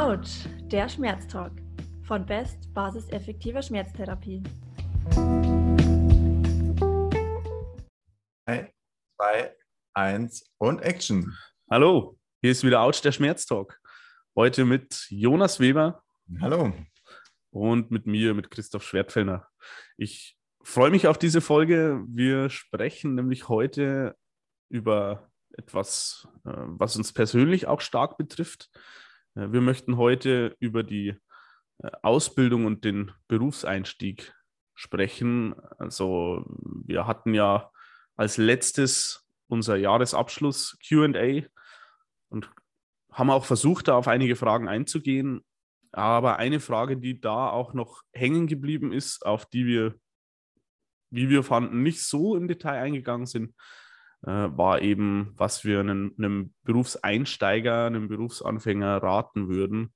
Autsch, der Schmerztalk von Best Basis effektiver Schmerztherapie. 3, 2, 1 und Action. Hallo, hier ist wieder Autsch, der Schmerztalk. Heute mit Jonas Weber. Hallo. Und mit mir, mit Christoph Schwertfellner. Ich freue mich auf diese Folge. Wir sprechen nämlich heute über etwas, äh, was uns persönlich auch stark betrifft. Äh, wir möchten heute über die äh, Ausbildung und den Berufseinstieg sprechen. Also wir hatten ja als letztes unser Jahresabschluss QA und haben auch versucht, da auf einige Fragen einzugehen. Aber eine Frage, die da auch noch hängen geblieben ist, auf die wir, wie wir fanden, nicht so im Detail eingegangen sind, war eben, was wir einem, einem Berufseinsteiger, einem Berufsanfänger raten würden.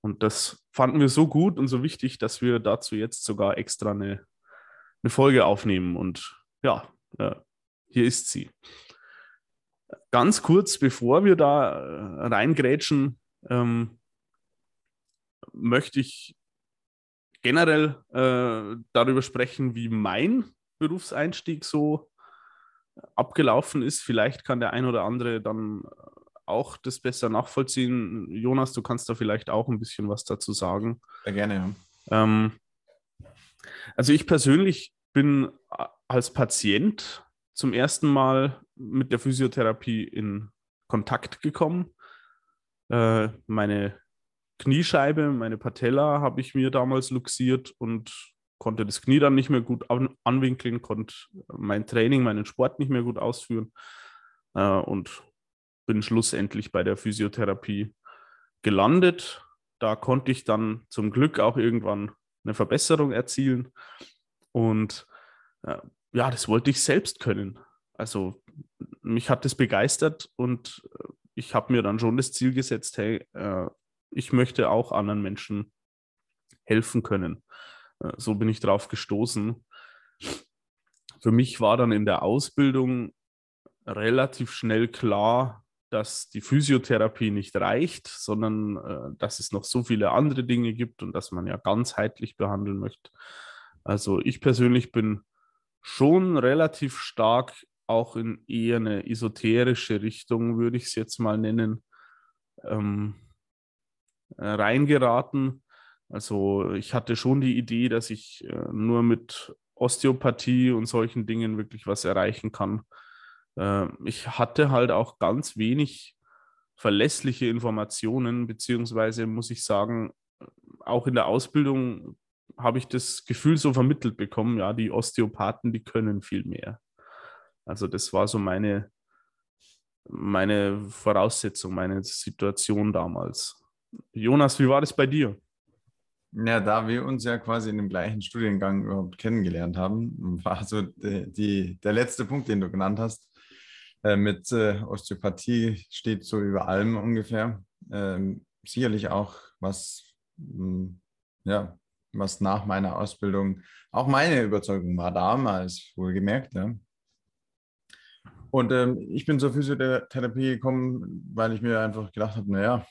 Und das fanden wir so gut und so wichtig, dass wir dazu jetzt sogar extra eine, eine Folge aufnehmen. Und ja, äh, hier ist sie. Ganz kurz, bevor wir da äh, reingrätschen, ähm, möchte ich generell äh, darüber sprechen, wie mein Berufseinstieg so abgelaufen ist. Vielleicht kann der ein oder andere dann auch das besser nachvollziehen. Jonas, du kannst da vielleicht auch ein bisschen was dazu sagen. Sehr gerne, ja. Ähm, also ich persönlich bin als Patient zum ersten Mal mit der Physiotherapie in Kontakt gekommen. Äh, meine Kniescheibe, meine Patella habe ich mir damals luxiert und konnte das Knie dann nicht mehr gut an, anwinkeln, konnte mein Training, meinen Sport nicht mehr gut ausführen äh, und bin schlussendlich bei der Physiotherapie gelandet. Da konnte ich dann zum Glück auch irgendwann eine Verbesserung erzielen und äh, ja, das wollte ich selbst können. Also mich hat das begeistert und äh, ich habe mir dann schon das Ziel gesetzt, hey, äh, ich möchte auch anderen Menschen helfen können. Äh, so bin ich drauf gestoßen. Für mich war dann in der Ausbildung relativ schnell klar, dass die Physiotherapie nicht reicht, sondern äh, dass es noch so viele andere Dinge gibt und dass man ja ganzheitlich behandeln möchte. Also ich persönlich bin schon relativ stark auch in eher eine esoterische Richtung, würde ich es jetzt mal nennen, ähm, äh, reingeraten. Also ich hatte schon die Idee, dass ich äh, nur mit Osteopathie und solchen Dingen wirklich was erreichen kann. Äh, ich hatte halt auch ganz wenig verlässliche Informationen, beziehungsweise muss ich sagen, auch in der Ausbildung habe ich das Gefühl so vermittelt bekommen, ja, die Osteopathen, die können viel mehr. Also das war so meine, meine Voraussetzung, meine Situation damals. Jonas, wie war das bei dir? Ja, da wir uns ja quasi in dem gleichen Studiengang überhaupt kennengelernt haben, war so die, die der letzte Punkt, den du genannt hast. Äh, mit äh, Osteopathie steht so über allem ungefähr. Ähm, sicherlich auch was, mh, hm, ja, was nach meiner Ausbildung auch meine Überzeugung war, damals wohlgemerkt. Ja. Und ähm, ich bin zur Physiotherapie gekommen, weil ich mir einfach gedacht habe, naja,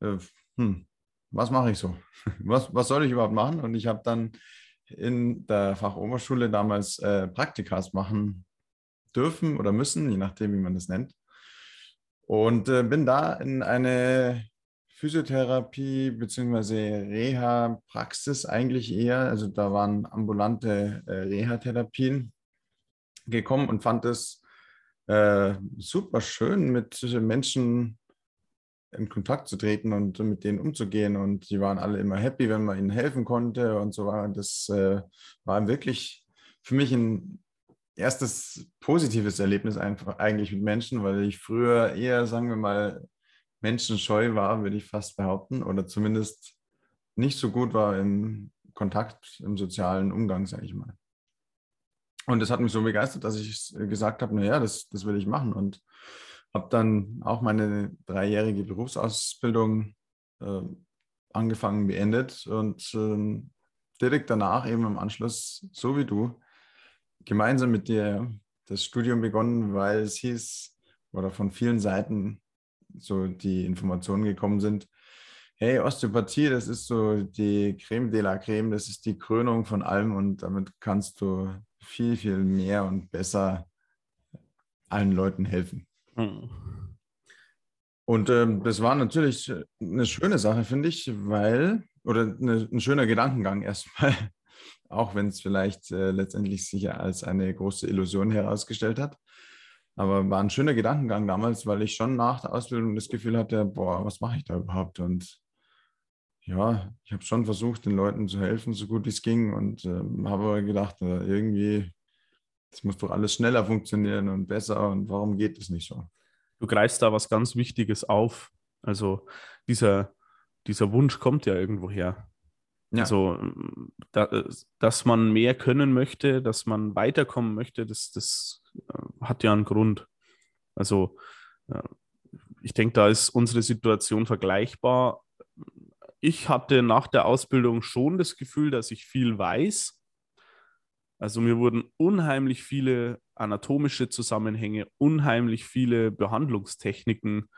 äh, hm, was mache ich so? Was, was soll ich überhaupt machen? Und ich habe dann in der Fachoberschule damals äh, Praktikas machen dürfen oder müssen, je nachdem, wie man das nennt. Und äh, bin da in eine Physiotherapie bzw. Reha-Praxis eigentlich eher, also da waren ambulante äh, Reha-Therapien gekommen und fand es äh, super schön, mit Menschen in Kontakt zu treten und mit denen umzugehen. Und die waren alle immer happy, wenn man ihnen helfen konnte und so weiter. Das äh, war wirklich für mich ein erstes positives Erlebnis einfach eigentlich mit Menschen, weil ich früher eher, sagen wir mal, menschenscheu war, würde ich fast behaupten, oder zumindest nicht so gut war im Kontakt, im sozialen Umgang, sage ich mal. Und das hat mich so begeistert, dass ich gesagt habe, naja, das, das will ich machen. Und habe dann auch meine dreijährige Berufsausbildung äh, angefangen, beendet und äh, direkt danach eben im Anschluss, so wie du, gemeinsam mit dir das Studium begonnen, weil es hieß oder von vielen Seiten so die Informationen gekommen sind, hey, Osteopathie, das ist so die Creme de la Creme, das ist die Krönung von allem und damit kannst du viel, viel mehr und besser allen Leuten helfen. Mhm. Und ähm, das war natürlich eine schöne Sache, finde ich, weil, oder eine, ein schöner Gedankengang erstmal, auch wenn es vielleicht äh, letztendlich sich als eine große Illusion herausgestellt hat. Aber war ein schöner Gedankengang damals, weil ich schon nach der Ausbildung das Gefühl hatte, boah, was mache ich da überhaupt? Und ja, ich habe schon versucht, den Leuten zu helfen, so gut es ging und äh, habe gedacht, irgendwie, das muss doch alles schneller funktionieren und besser und warum geht es nicht so? Du greifst da was ganz Wichtiges auf. Also dieser, dieser Wunsch kommt ja irgendwo her. Ja. Also, da, dass man mehr können möchte, dass man weiterkommen möchte, das, das äh, hat ja einen Grund. Also, äh, ich denke, da ist unsere Situation vergleichbar. Ich hatte nach der Ausbildung schon das Gefühl, dass ich viel weiß. Also mir wurden unheimlich viele anatomische Zusammenhänge, unheimlich viele Behandlungstechniken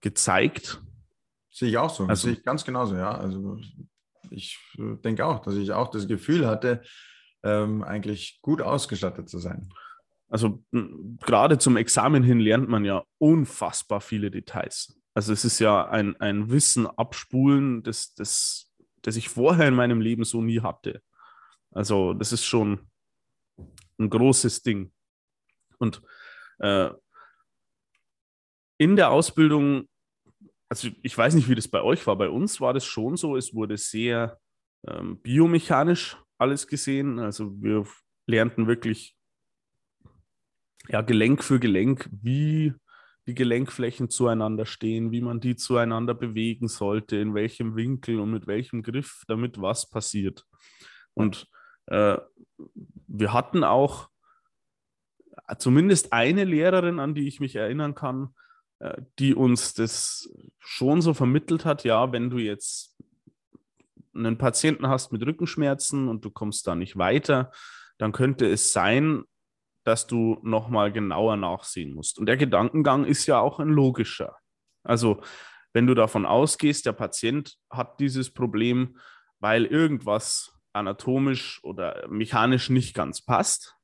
gezeigt. Sehe ich auch so. Also, sehe ich ganz genauso, ja. Also ich äh, denke auch, dass ich auch das Gefühl hatte, ähm, eigentlich gut ausgestattet zu sein. Also gerade zum Examen hin lernt man ja unfassbar viele Details. Also es ist ja ein, ein Wissen abspulen, das, das, das ich vorher in meinem Leben so nie hatte. Also das ist schon ein großes Ding. Und äh, in der Ausbildung also ich weiß nicht, wie das bei euch war. Bei uns war das schon so, es wurde sehr ähm, biomechanisch alles gesehen. Also wir lernten wirklich ja, Gelenk für Gelenk, wie die Gelenkflächen zueinander stehen, wie man die zueinander bewegen sollte, in welchem Winkel und mit welchem Griff, damit was passiert. Und äh, wir hatten auch zumindest eine Lehrerin, an die ich mich erinnern kann, äh, die uns das schon so vermittelt hat, ja, wenn du jetzt einen Patienten hast mit Rückenschmerzen und du kommst da nicht weiter, dann könnte es sein, dass du nochmal genauer nachsehen musst. Und der Gedankengang ist ja auch ein logischer. Also wenn du davon ausgehst, der Patient hat dieses Problem, weil irgendwas anatomisch oder mechanisch nicht ganz passt,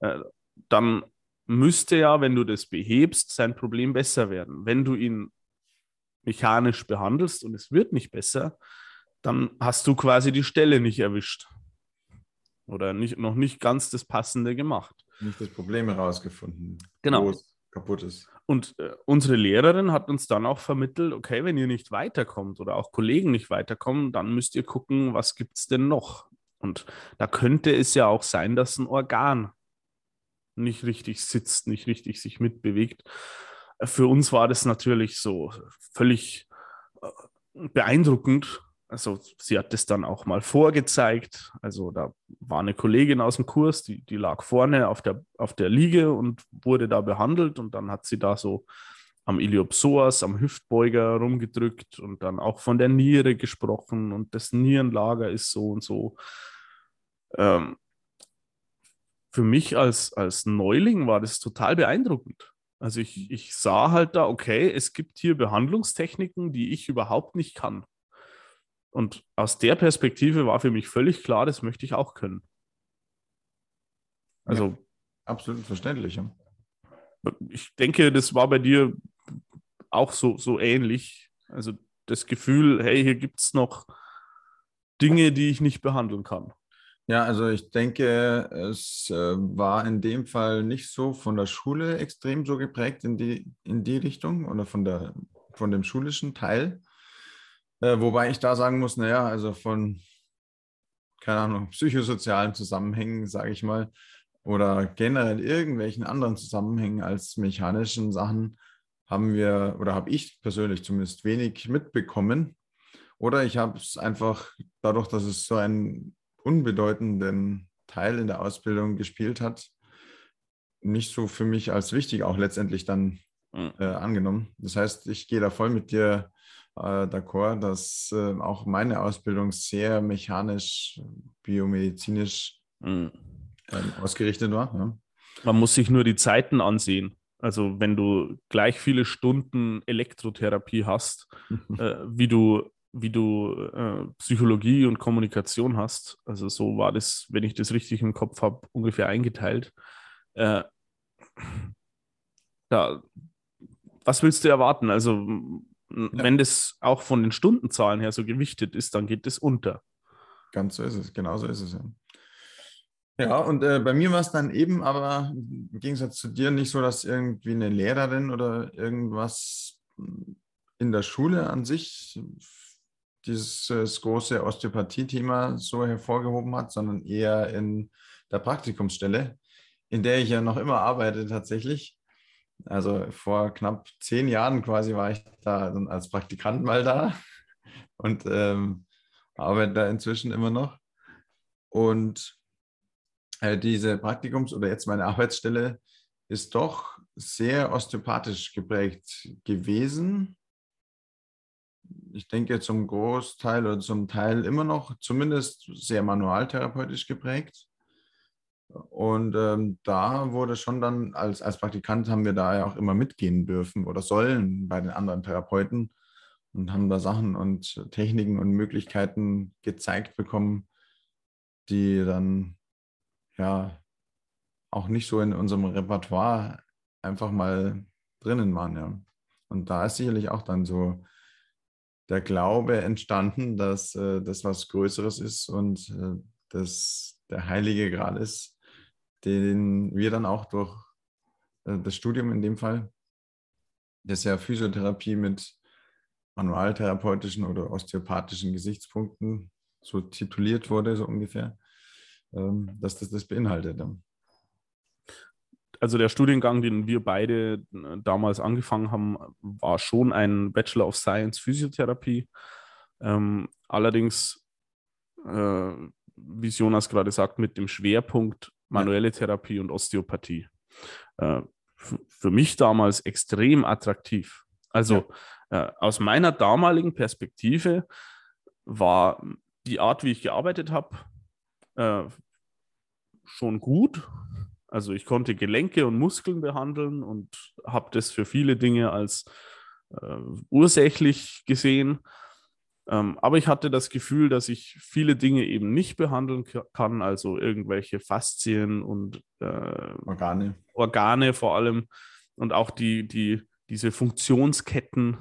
äh, dann müsste ja, wenn du das behebst, sein Problem besser werden. Wenn du ihn mechanisch behandelst und es wird nicht besser, dann hast du quasi die Stelle nicht erwischt. Oder nicht, noch nicht ganz das Passende gemacht. Nicht das Problem herausgefunden, genau. wo es kaputt ist. Und äh, unsere Lehrerin hat uns dann auch vermittelt, okay, wenn ihr nicht weiterkommt oder auch Kollegen nicht weiterkommen, dann müsst ihr gucken, was gibt es denn noch. Und da könnte es ja auch sein, dass ein Organ nicht richtig sitzt, nicht richtig sich mitbewegt. Für uns war das natürlich so völlig äh, beeindruckend. Also sie hat das dann auch mal vorgezeigt. Also da war eine Kollegin aus dem Kurs, die, die lag vorne auf der, auf der Liege und wurde da behandelt und dann hat sie da so am Iliopsoas, am Hüftbeuger rumgedrückt und dann auch von der Niere gesprochen und das Nierenlager ist so und so. Ähm, für mich als, als Neuling war das total beeindruckend. Also ich, ich sah halt da, okay, es gibt hier Behandlungstechniken, die ich überhaupt nicht kann. Und aus der Perspektive war für mich völlig klar, das möchte ich auch können. Also. Ja, absolut verständlich. Ja. Ich denke, das war bei dir auch so, so ähnlich. Also das Gefühl, hey, hier gibt es noch Dinge, die ich nicht behandeln kann. Ja, also ich denke, es äh, war in dem Fall nicht so von der Schule extrem so geprägt in die, in die Richtung oder von, der, von dem schulischen Teil. Äh, wobei ich da sagen muss, naja, also von, keine Ahnung, psychosozialen Zusammenhängen, sage ich mal, oder generell irgendwelchen anderen Zusammenhängen als mechanischen Sachen haben wir, oder habe ich persönlich zumindest wenig mitbekommen. Oder ich habe es einfach dadurch, dass es so ein unbedeutenden Teil in der Ausbildung gespielt hat, nicht so für mich als wichtig auch letztendlich dann mhm. äh, angenommen. Das heißt, ich gehe da voll mit dir äh, d'accord, dass äh, auch meine Ausbildung sehr mechanisch, biomedizinisch mhm. ausgerichtet war. Ja. Man muss sich nur die Zeiten ansehen. Also wenn du gleich viele Stunden Elektrotherapie hast, äh, wie du, wie du äh, Psychologie und Kommunikation hast, also so war das, wenn ich das richtig im Kopf habe, ungefähr eingeteilt. Äh, ja, was willst du erwarten? Also ja. wenn das auch von den Stundenzahlen her so gewichtet ist, dann geht das unter. Ganz so ist es, genau so ist es ja. Ja, und äh, bei mir war es dann eben aber im Gegensatz zu dir nicht so, dass irgendwie eine Lehrerin oder irgendwas in der Schule an sich dieses große Osteopathie-Thema so hervorgehoben hat, sondern eher in der Praktikumsstelle, in der ich ja noch immer arbeite tatsächlich. Also vor knapp zehn Jahren quasi war ich da als Praktikant mal da und ähm, arbeite da inzwischen immer noch. Und äh, diese Praktikums- oder jetzt meine Arbeitsstelle ist doch sehr osteopathisch geprägt gewesen. Ich denke zum Großteil oder zum Teil immer noch zumindest sehr manualtherapeutisch geprägt. Und ähm, da wurde schon dann, als, als Praktikant haben wir da ja auch immer mitgehen dürfen oder sollen bei den anderen Therapeuten und haben da Sachen und Techniken und Möglichkeiten gezeigt bekommen, die dann ja auch nicht so in unserem Repertoire einfach mal drinnen waren, ja. Und da ist sicherlich auch dann so der Glaube entstanden, dass äh, das was Größeres ist und äh, das der heilige Grad ist, den wir dann auch durch äh, das Studium in dem Fall, das ja Physiotherapie mit manualtherapeutischen oder osteopathischen Gesichtspunkten so tituliert wurde, so ungefähr, ähm, dass das das beinhaltet. Also der Studiengang, den wir beide äh, damals angefangen haben, war schon ein Bachelor of Science Physiotherapie. Ähm, allerdings, äh, wie Jonas gerade sagt, mit dem Schwerpunkt manuelle Therapie und Osteopathie. Äh, für mich damals extrem attraktiv. Also ja. äh, aus meiner damaligen Perspektive war die Art, wie ich gearbeitet habe, äh, schon gut. Also ich konnte Gelenke und Muskeln behandeln und habe das für viele Dinge als äh, ursächlich gesehen. Ähm, aber ich hatte das Gefühl, dass ich viele Dinge eben nicht behandeln kann, also irgendwelche Faszien und äh, Organe. Organe vor allem und auch die, die, diese Funktionsketten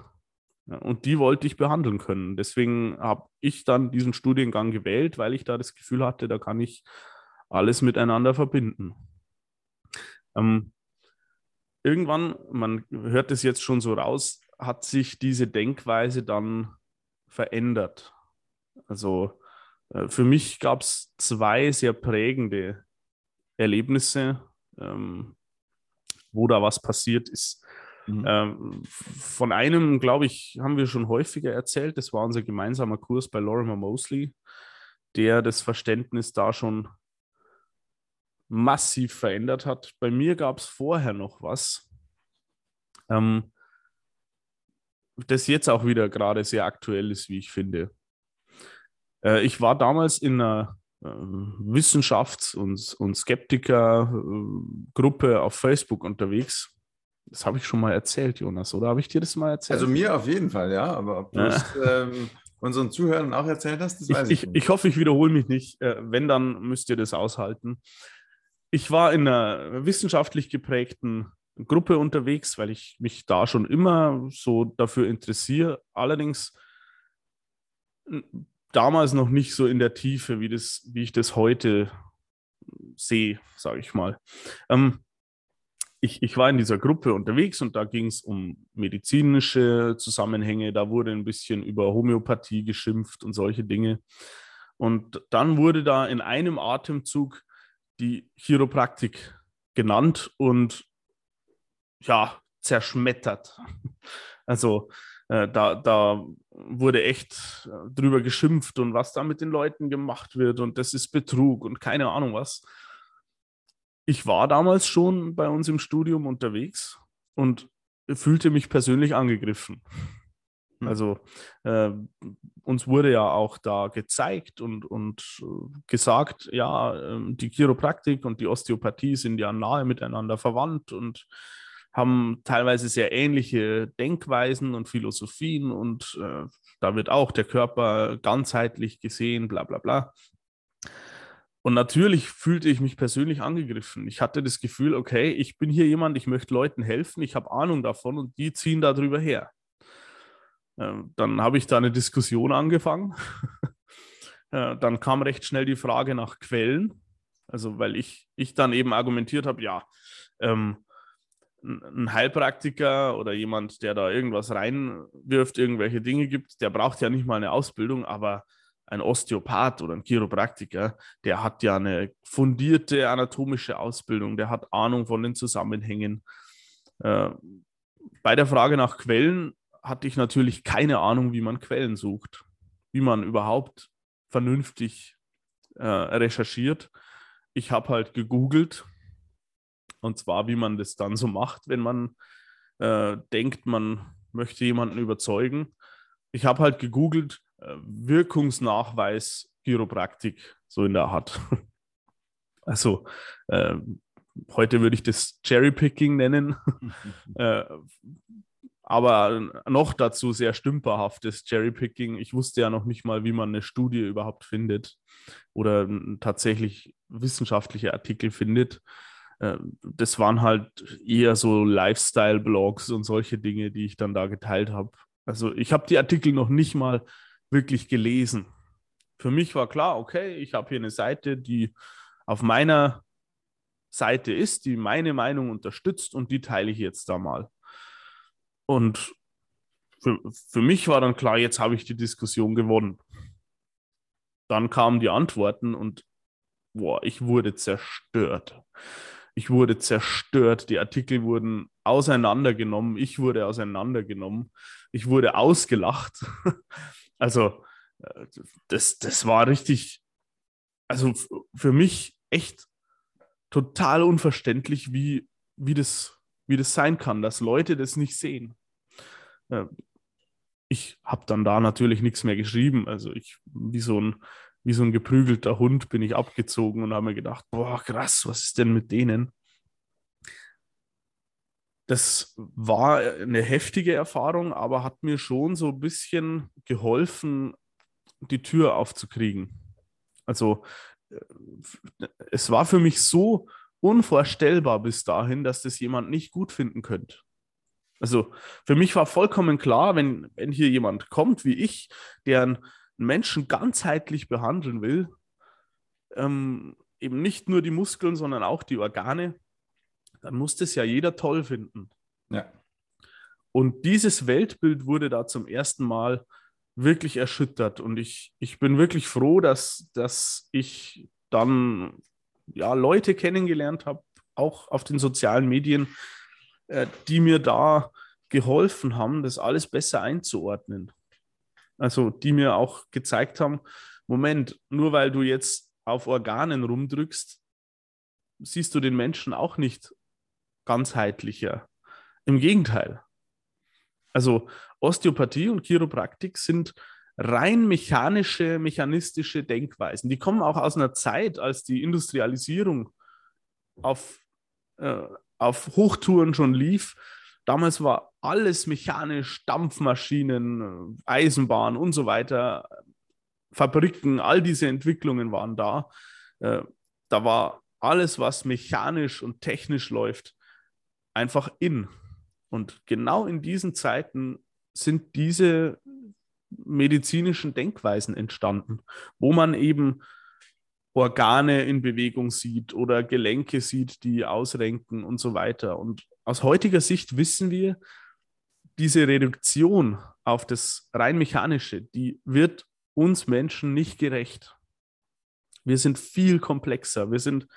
und die wollte ich behandeln können. Deswegen habe ich dann diesen Studiengang gewählt, weil ich da das Gefühl hatte, da kann ich alles miteinander verbinden. Ähm, irgendwann, man hört es jetzt schon so raus, hat sich diese Denkweise dann verändert. Also äh, für mich gab es zwei sehr prägende Erlebnisse, ähm, wo da was passiert ist. Mhm. Ähm, von einem, glaube ich, haben wir schon häufiger erzählt. Das war unser gemeinsamer Kurs bei Lorimer Mosley, der das Verständnis da schon massiv verändert hat. Bei mir gab es vorher noch was, ähm, das jetzt auch wieder gerade sehr aktuell ist, wie ich finde. Äh, ich war damals in einer äh, Wissenschafts- und, und Skeptiker-Gruppe auf Facebook unterwegs das habe ich schon mal erzählt, Jonas, oder habe ich dir das mal erzählt? Also mir auf jeden Fall, ja. Aber ob du es ähm, unseren Zuhörern auch erzählt hast, das weiß ich, ich nicht. Ich hoffe, ich wiederhole mich nicht. Äh, wenn, dann müsst ihr das aushalten. Ich war in einer wissenschaftlich geprägten Gruppe unterwegs, weil ich mich da schon immer so dafür interessiere. Allerdings damals noch nicht so in der Tiefe, wie, das, wie ich das heute sehe, sage ich mal. Ähm, ich, ich war in dieser Gruppe unterwegs und da ging es um medizinische Zusammenhänge, da wurde ein bisschen über Homöopathie geschimpft und solche Dinge. Und dann wurde da in einem Atemzug die Chiropraktik genannt und ja, zerschmettert. Also äh, da, da wurde echt äh, drüber geschimpft und was da mit den Leuten gemacht wird und das ist Betrug und keine Ahnung was ich war damals schon bei uns im Studium unterwegs und fühlte mich persönlich angegriffen. Hm. Also äh, uns wurde ja auch da gezeigt und, und äh, gesagt, ja, äh, die Chiropraktik und die Osteopathie sind ja nahe miteinander verwandt und haben teilweise sehr ähnliche Denkweisen und Philosophien und äh, da wird auch der Körper ganzheitlich gesehen, bla bla bla. Und natürlich fühlte ich mich persönlich angegriffen. Ich hatte das Gefühl, okay, ich bin hier jemand, ich möchte Leuten helfen, ich habe Ahnung davon und die ziehen darüber her. Ähm, dann habe ich da eine Diskussion angefangen. Äh, dann kam recht schnell die Frage nach Quellen. Also, weil ich, ich dann eben argumentiert habe, ja, ähm, ein Heilpraktiker oder jemand, der da irgendwas reinwirft, irgendwelche Dinge gibt, der braucht ja nicht mal eine Ausbildung, aber ein Osteopath oder ein Chiropraktiker, der hat ja eine fundierte anatomische Ausbildung, der hat Ahnung von den Zusammenhängen. Äh, bei der Frage nach Quellen hatte ich natürlich keine Ahnung, wie man Quellen sucht, wie man überhaupt vernünftig äh, recherchiert. Ich habe halt gegoogelt und zwar, wie man das dann so macht, wenn man äh, denkt, man möchte jemanden überzeugen. Ich habe halt gegoogelt, äh, Wirkungsnachweis Chiropraktik, so in der Art. Also äh, heute würde ich das Cherrypicking nennen, äh, aber noch dazu sehr stümperhaftes Cherrypicking. Ich wusste ja noch nicht mal, wie man eine Studie überhaupt findet oder tatsächlich wissenschaftliche Artikel findet. Äh, das waren halt eher so Lifestyle-Blogs und solche Dinge, die ich dann da geteilt habe. Also ich habe die Artikel noch nicht mal wirklich gelesen. Für mich war klar, okay, ich habe hier eine Seite, die auf meiner Seite ist, die meine Meinung unterstützt und die teile ich jetzt da mal. Und für, für mich war dann klar, jetzt habe ich die Diskussion gewonnen. Dann kamen die Antworten und boah, ich wurde zerstört. Ich wurde zerstört. Die Artikel wurden auseinandergenommen. Ich wurde auseinandergenommen. Ich wurde ausgelacht. Also, äh, das, das war richtig, also für mich echt total unverständlich, wie, wie, das, wie das sein kann, dass Leute das nicht sehen. Äh, ich habe dann da natürlich nichts mehr geschrieben. Also ich, wie so ein, wie so ein geprügelter Hund bin ich abgezogen und habe mir gedacht, boah, krass, was ist denn mit denen? das war eine heftige Erfahrung, aber hat mir schon so ein bisschen geholfen, die Tür aufzukriegen. Also äh, es war für mich so unvorstellbar bis dahin, dass das jemand nicht gut finden könnte. Also für mich war vollkommen klar, wenn, wenn hier jemand kommt wie ich, der einen Menschen ganzheitlich behandeln will, ähm, eben nicht nur die Muskeln, sondern auch die Organe, dann muss das ja jeder toll finden. Ja. Und dieses Weltbild wurde da zum ersten Mal wirklich erschüttert. Und ich, ich bin wirklich froh, dass, dass ich dann ja, Leute kennengelernt habe, auch auf den sozialen Medien, äh, die mir da geholfen haben, das alles besser einzuordnen. Also die mir auch gezeigt haben, Moment, nur weil du jetzt auf Organen rumdrückst, siehst du den Menschen auch nicht ganzheitlicher. Im Gegenteil. Also Osteopathie und Chiropraktik sind rein mechanische, mechanistische Denkweisen. Die kommen auch aus einer Zeit, als die Industrialisierung auf, äh, auf Hochtouren schon lief. Damals war alles mechanisch, Dampfmaschinen, Eisenbahn und so weiter, Fabriken, all diese Entwicklungen waren da. Äh, da war alles, was mechanisch und technisch läuft, einfach in. Und genau in diesen Zeiten sind diese medizinischen Denkweisen entstanden, wo man eben Organe in Bewegung sieht oder Gelenke sieht, die ausrenken und so weiter. Und aus heutiger Sicht wissen wir, diese Reduktion auf das rein mechanische, die wird uns Menschen nicht gerecht. Wir sind viel komplexer. Wir sind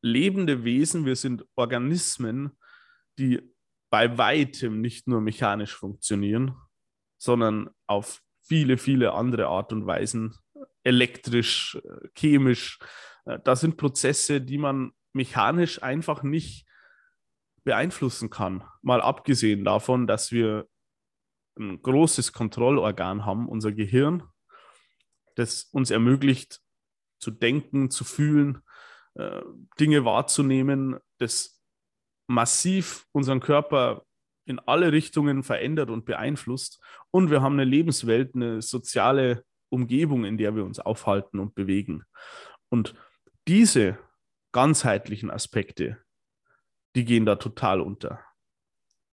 lebende Wesen, wir sind Organismen, die bei weitem nicht nur mechanisch funktionieren, sondern auf viele, viele andere Art und Weisen, elektrisch, äh, chemisch. Äh, da sind Prozesse, die man mechanisch einfach nicht beeinflussen kann. Mal abgesehen davon, dass wir ein großes Kontrollorgan haben, unser Gehirn, das uns ermöglicht zu denken, zu fühlen, äh, Dinge wahrzunehmen, das massiv unseren Körper in alle Richtungen verändert und beeinflusst. Und wir haben eine Lebenswelt, eine soziale Umgebung, in der wir uns aufhalten und bewegen. Und diese ganzheitlichen Aspekte, die gehen da total unter.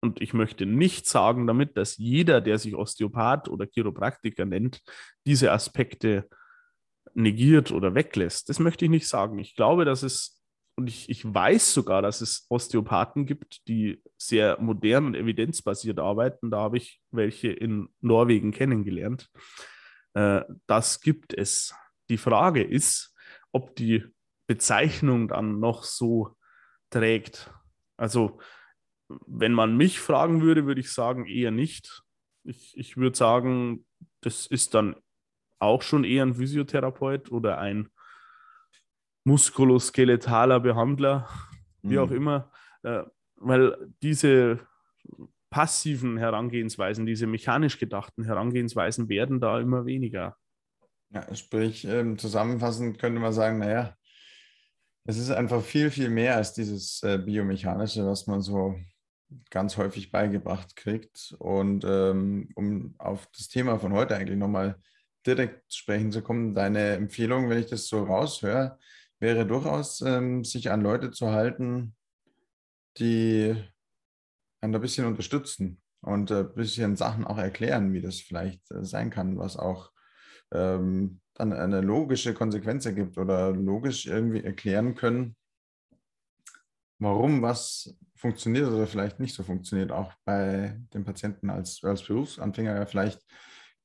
Und ich möchte nicht sagen damit, dass jeder, der sich Osteopath oder Chiropraktiker nennt, diese Aspekte negiert oder weglässt. Das möchte ich nicht sagen. Ich glaube, dass es, und ich, ich weiß sogar, dass es Osteopathen gibt, die sehr modern und evidenzbasiert arbeiten. Da habe ich welche in Norwegen kennengelernt. Äh, das gibt es. Die Frage ist, ob die Bezeichnung dann noch so trägt. Also, wenn man mich fragen würde, würde ich sagen, eher nicht. Ich, ich würde sagen, das ist dann auch schon eher ein Physiotherapeut oder ein muskuloskeletaler Behandler, wie mhm. auch immer, äh, weil diese passiven Herangehensweisen, diese mechanisch gedachten Herangehensweisen werden da immer weniger. Ja, sprich, ähm, zusammenfassend könnte man sagen, naja, es ist einfach viel, viel mehr als dieses äh, Biomechanische, was man so ganz häufig beigebracht kriegt. Und ähm, um auf das Thema von heute eigentlich nochmal direkt sprechen zu kommen, deine Empfehlung, wenn ich das so raushöre, wäre durchaus, ähm, sich an Leute zu halten, die ein bisschen unterstützen und ein bisschen Sachen auch erklären, wie das vielleicht äh, sein kann, was auch ähm, dann eine logische Konsequenz ergibt oder logisch irgendwie erklären können, warum was funktioniert oder vielleicht nicht so funktioniert, auch bei den Patienten als, als Berufsanfänger ja vielleicht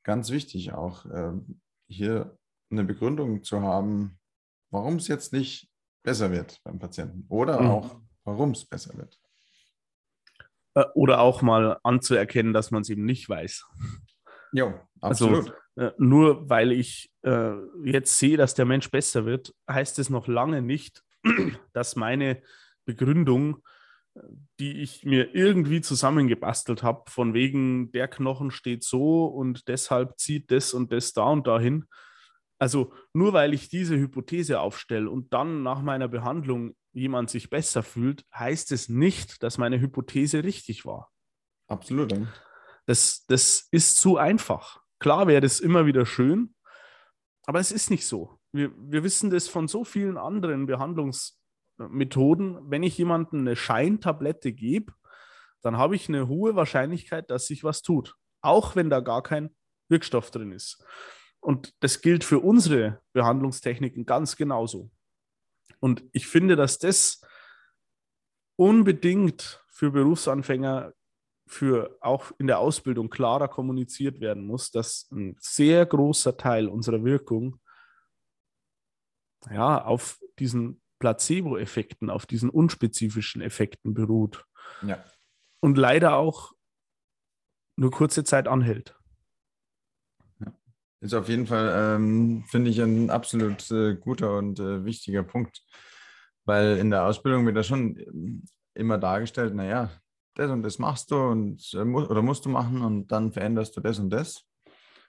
ganz wichtig auch äh, hier eine Begründung zu haben, warum es jetzt nicht besser wird beim Patienten oder mhm. auch warum es besser wird. Äh, oder auch mal anzuerkennen, dass man es eben nicht weiß. Ja, also, absolut. Also, äh, nur weil ich äh, jetzt sehe, dass der Mensch besser wird, heißt es noch lange nicht, dass meine Begründung die ich mir irgendwie zusammengebastelt habe, von wegen der Knochen steht so und deshalb zieht das und das da und dahin. Also nur weil ich diese Hypothese aufstelle und dann nach meiner Behandlung jemand sich besser fühlt, heißt es nicht, dass meine Hypothese richtig war. Absolut. Das, das ist zu einfach. Klar wäre das immer wieder schön, aber es ist nicht so. Wir, wir wissen das von so vielen anderen Behandlungs- Methoden, wenn ich jemandem eine Scheintablette gebe, dann habe ich eine hohe Wahrscheinlichkeit, dass sich was tut, auch wenn da gar kein Wirkstoff drin ist. Und das gilt für unsere Behandlungstechniken ganz genauso. Und ich finde, dass das unbedingt für Berufsanfänger, für auch in der Ausbildung klarer kommuniziert werden muss, dass ein sehr großer Teil unserer Wirkung ja, auf diesen Placebo-Effekten, auf diesen unspezifischen Effekten beruht. Ja. Und leider auch nur kurze Zeit anhält. Ist auf jeden Fall, ähm, finde ich, ein absolut äh, guter und äh, wichtiger Punkt. Weil in der Ausbildung wird da schon ähm, immer dargestellt, naja, das und das machst du und äh, mu oder musst du machen und dann veränderst du das und das.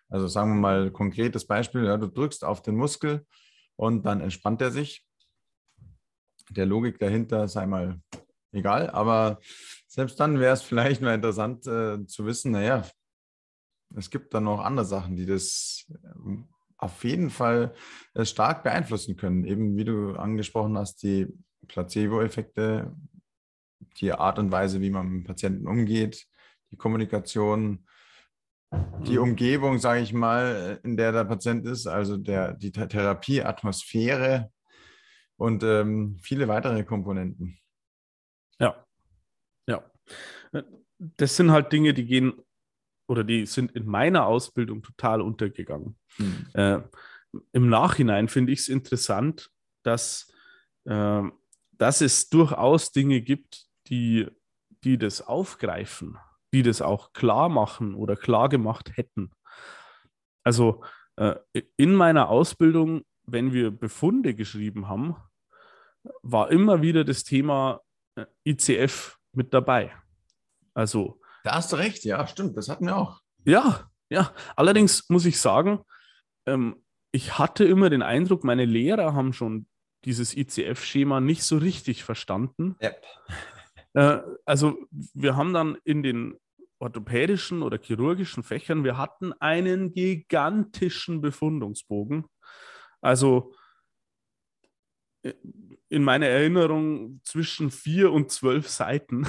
Also sagen wir mal konkretes Beispiel, ja, du drückst auf den Muskel und dann entspannt er sich der Logik dahinter sei mal egal. Aber selbst dann wäre es vielleicht mal interessant äh, zu wissen, naja, es gibt dann noch andere Sachen, die das äh, auf jeden Fall äh, stark beeinflussen können. Eben wie du angesprochen hast, die Placebo-Effekte, die Art und Weise, wie man mit dem Patienten umgeht, die Kommunikation, die Umgebung, sage ich mal, in der der Patient ist, also der, die Therapieatmosphäre, und ähm, viele weitere Komponenten. Ja, ja. Das sind halt Dinge, die gehen oder die sind in meiner Ausbildung total untergegangen. Hm. Äh, Im Nachhinein finde ich es interessant, dass, äh, dass es durchaus Dinge gibt, die, die das aufgreifen, die das auch klar machen oder klar gemacht hätten. Also äh, in meiner Ausbildung wenn wir Befunde geschrieben haben, war immer wieder das Thema äh, ICF mit dabei. Also. Da hast du recht, ja, stimmt, das hatten wir auch. Ja, ja. Allerdings muss ich sagen, ähm, ich hatte immer den Eindruck, meine Lehrer haben schon dieses ICF-Schema nicht so richtig verstanden. Yep. Äh, also wir haben dann in den orthopädischen oder chirurgischen Fächern, wir hatten einen gigantischen Befundungsbogen. Also äh, in meiner Erinnerung zwischen vier und zwölf Seiten,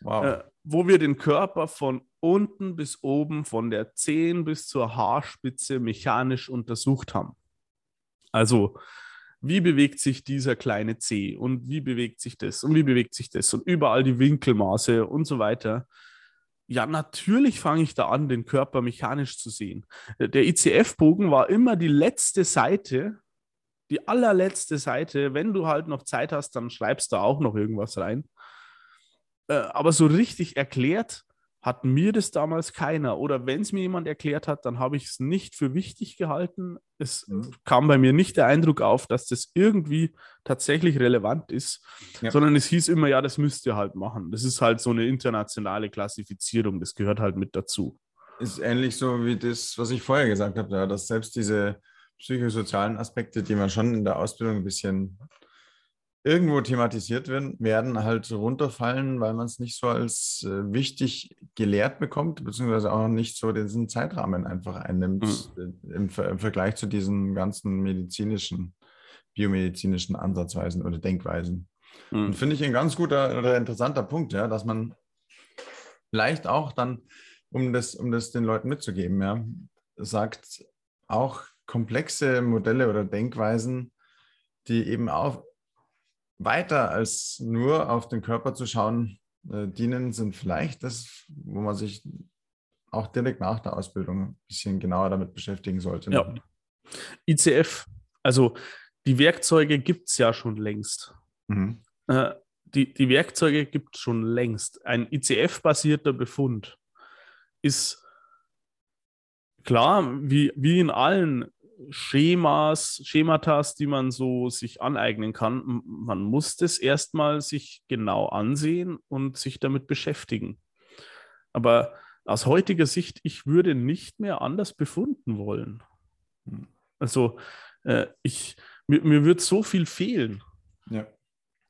wow. Wo wir den Körper von unten bis oben, von der Zehen bis zur Haarspitze mechanisch untersucht haben. Also wie bewegt sich dieser kleine C und wie bewegt sich das und wie bewegt sich das und überall die Winkelmaße und so weiter. Ja, natürlich fange ich da an, den Körper mechanisch zu sehen. Der ICF-Bogen war immer die letzte Seite, die allerletzte Seite. Wenn du halt noch Zeit hast, dann schreibst du auch noch irgendwas rein. Äh, aber so richtig erklärt hat mir das damals keiner. Oder wenn es mir jemand erklärt hat, dann habe ich es nicht für wichtig gehalten. Es mhm. kam bei mir nicht der Eindruck auf, dass das irgendwie tatsächlich relevant ist, ja. sondern es hieß immer, ja, das müsst ihr halt machen. Das ist halt so eine internationale Klassifizierung, das gehört halt mit dazu. Ist ähnlich so wie das, was ich vorher gesagt habe, ja, dass selbst diese psychosozialen Aspekte, die man schon in der Ausbildung ein bisschen irgendwo thematisiert werden, werden halt runterfallen, weil man es nicht so als äh, wichtig gelehrt bekommt, beziehungsweise auch nicht so diesen Zeitrahmen einfach einnimmt mhm. im, Ver im, Vergleich zu diesen ganzen medizinischen, biomedizinischen Ansatzweisen oder Denkweisen. Mhm. Und finde ich ein ganz guter oder interessanter Punkt, ja, dass man vielleicht auch dann, um das, um das den Leuten mitzugeben, ja, sagt, auch komplexe Modelle oder Denkweisen, die eben auch weiter als nur auf den Körper zu schauen äh, dienen, sind vielleicht das, wo man sich auch direkt nach der Ausbildung ein bisschen genauer damit beschäftigen sollte. Ja. ICF, also die Werkzeuge gibt es ja schon längst. Mhm. Äh, die, die Werkzeuge gibt es schon längst. Ein ICF-basierter Befund ist klar, wie, wie in allen Schemas, Schematas, die man so sich aneignen kann. Man muss das erstmal sich genau ansehen und sich damit beschäftigen. Aber aus heutiger Sicht, ich würde nicht mehr anders befunden wollen. Also äh, ich, mir, mir wird so viel fehlen. Ja.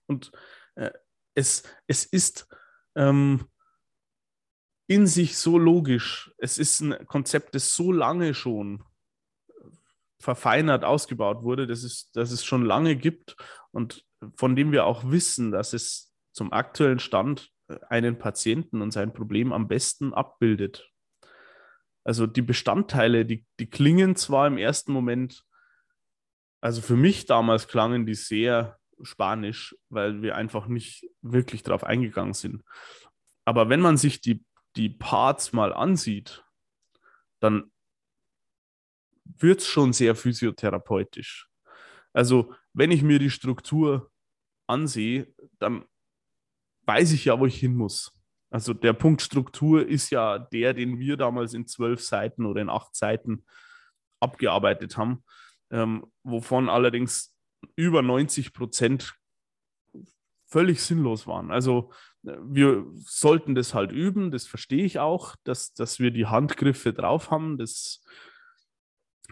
Und äh, es, es ist ähm, in sich so logisch. Es ist ein Konzept, das so lange schon verfeinert ausgebaut wurde, dass es, dass es schon lange gibt und von dem wir auch wissen, dass es zum aktuellen Stand äh, einen Patienten und sein Problem am besten abbildet. Also die Bestandteile, die, die klingen zwar im ersten Moment, also für mich damals klangen die sehr spanisch, weil wir einfach nicht wirklich darauf eingegangen sind. Aber wenn man sich die, die Parts mal ansieht, dann wird es schon sehr physiotherapeutisch. Also, wenn ich mir die Struktur ansehe, dann weiß ich ja, wo ich hin muss. Also der Punkt Struktur ist ja der, den wir damals in zwölf Seiten oder in acht Seiten abgearbeitet haben, ähm, wovon allerdings über 90 Prozent völlig sinnlos waren. Also wir sollten das halt üben, das verstehe ich auch, dass, dass wir die Handgriffe drauf haben, das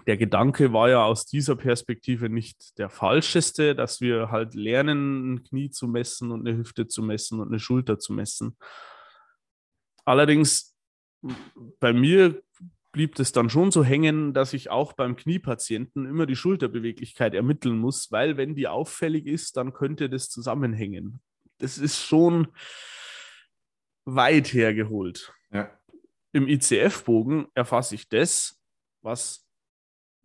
der Gedanke war ja aus dieser Perspektive nicht der falscheste, dass wir halt lernen, ein Knie zu messen und eine Hüfte zu messen und eine Schulter zu messen. Allerdings, bei mir blieb es dann schon so hängen, dass ich auch beim Kniepatienten immer die Schulterbeweglichkeit ermitteln muss, weil wenn die auffällig ist, dann könnte das zusammenhängen. Das ist schon weit hergeholt. Ja. Im ICF-Bogen erfasse ich das, was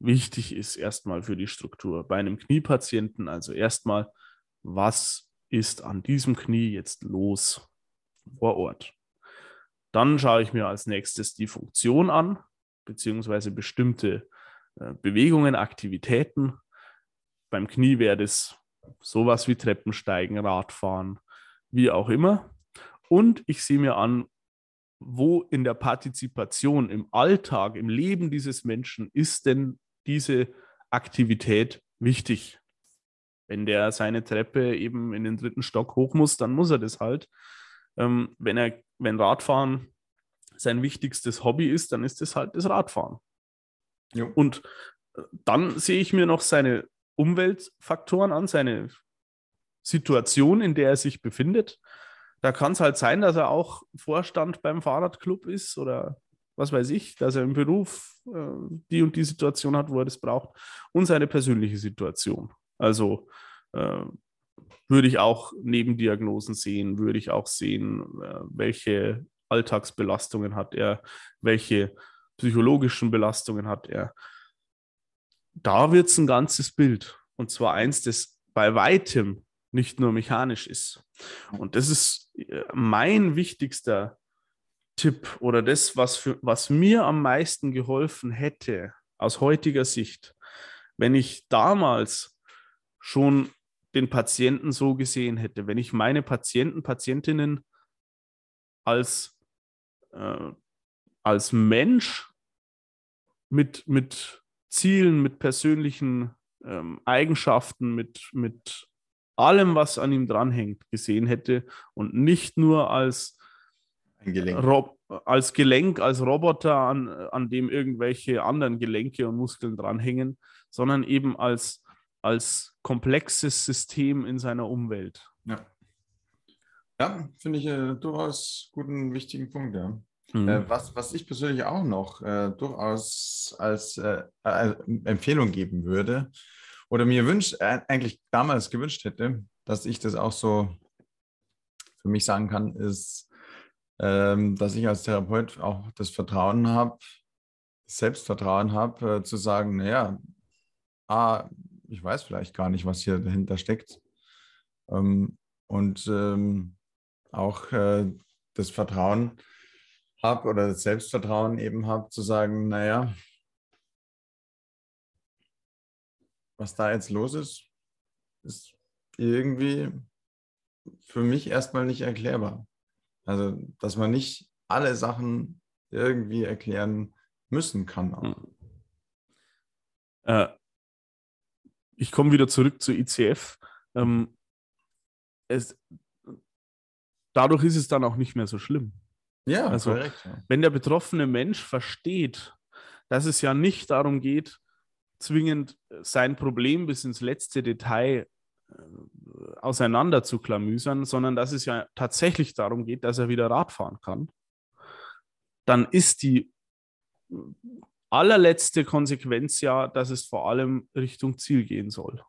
wichtig ist erstmal für die Struktur. Bei einem Kniepatienten also erstmal, was ist an diesem Knie jetzt los vor Ort? Dann schaue ich mir als nächstes die Funktion an, beziehungsweise bestimmte äh, Bewegungen, Aktivitäten. Beim Knie wäre das sowas wie Treppensteigen, Radfahren, wie auch immer. Und ich sehe mir an, wo in der Partizipation im Alltag, im Leben dieses Menschen ist denn diese Aktivität wichtig. Wenn der seine Treppe eben in den dritten Stock hoch muss, dann muss er das halt. Ähm, wenn, er, wenn Radfahren sein wichtigstes Hobby ist, dann ist es halt das Radfahren. Jo. Und äh, dann sehe ich mir noch seine Umweltfaktoren an, seine Situation, in der er sich befindet. da kann es halt sein, dass er auch Vorstand beim Fahrradclub ist oder was weiß ich, dass er im Beruf äh, die und die Situation hat, wo er das braucht und seine persönliche Situation. Also äh, würde ich auch Nebendiagnosen sehen, würde ich auch sehen, äh, welche Alltagsbelastungen hat er, welche psychologischen Belastungen hat er. Da wird es ein ganzes Bild. Und zwar eins, das bei weitem nicht nur mechanisch ist. Und das ist äh, mein wichtigster Tipp oder das, was, für, was mir am meisten geholfen hätte aus heutiger Sicht, wenn ich damals schon den Patienten so gesehen hätte, wenn ich meine Patienten, Patientinnen als, äh, als Mensch mit, mit Zielen, mit persönlichen ähm, Eigenschaften, mit, mit allem, was an ihm dranhängt, gesehen hätte und nicht nur als Gelenk. als Gelenk, als Roboter, an, an dem irgendwelche anderen Gelenke und Muskeln dranhängen, sondern eben als, als komplexes System in seiner Umwelt. Ja, ja finde ich äh, durchaus guten, wichtigen Punkt, ja. Mhm. Äh, was, was ich persönlich auch noch äh, durchaus als äh, äh Empfehlung geben würde oder mir wünscht, äh, eigentlich damals gewünscht hätte, dass ich das auch so für mich sagen kann, ist, dass ich als Therapeut auch das Vertrauen habe, Selbstvertrauen habe, äh, zu sagen, naja, ah, ich weiß vielleicht gar nicht, was hier dahinter steckt. Ähm, und ähm, auch äh, das Vertrauen, habe oder das Selbstvertrauen eben habe, zu sagen, naja, was da jetzt los ist, ist irgendwie für mich erstmal nicht erklärbar. Also, dass man nicht alle Sachen irgendwie erklären müssen kann. Hm. Äh, ich komme wieder zurück zu ICF. Ähm, es, dadurch ist es dann auch nicht mehr so schlimm. Ja, also, korrekt. Ja. Wenn der betroffene Mensch versteht, dass es ja nicht darum geht, zwingend sein Problem bis ins letzte Detail auseinander zu klamüsern, sondern dass es ja tatsächlich darum geht, dass er wieder Rad fahren kann, dann ist die allerletzte Konsequenz ja, dass es vor allem Richtung Ziel gehen soll.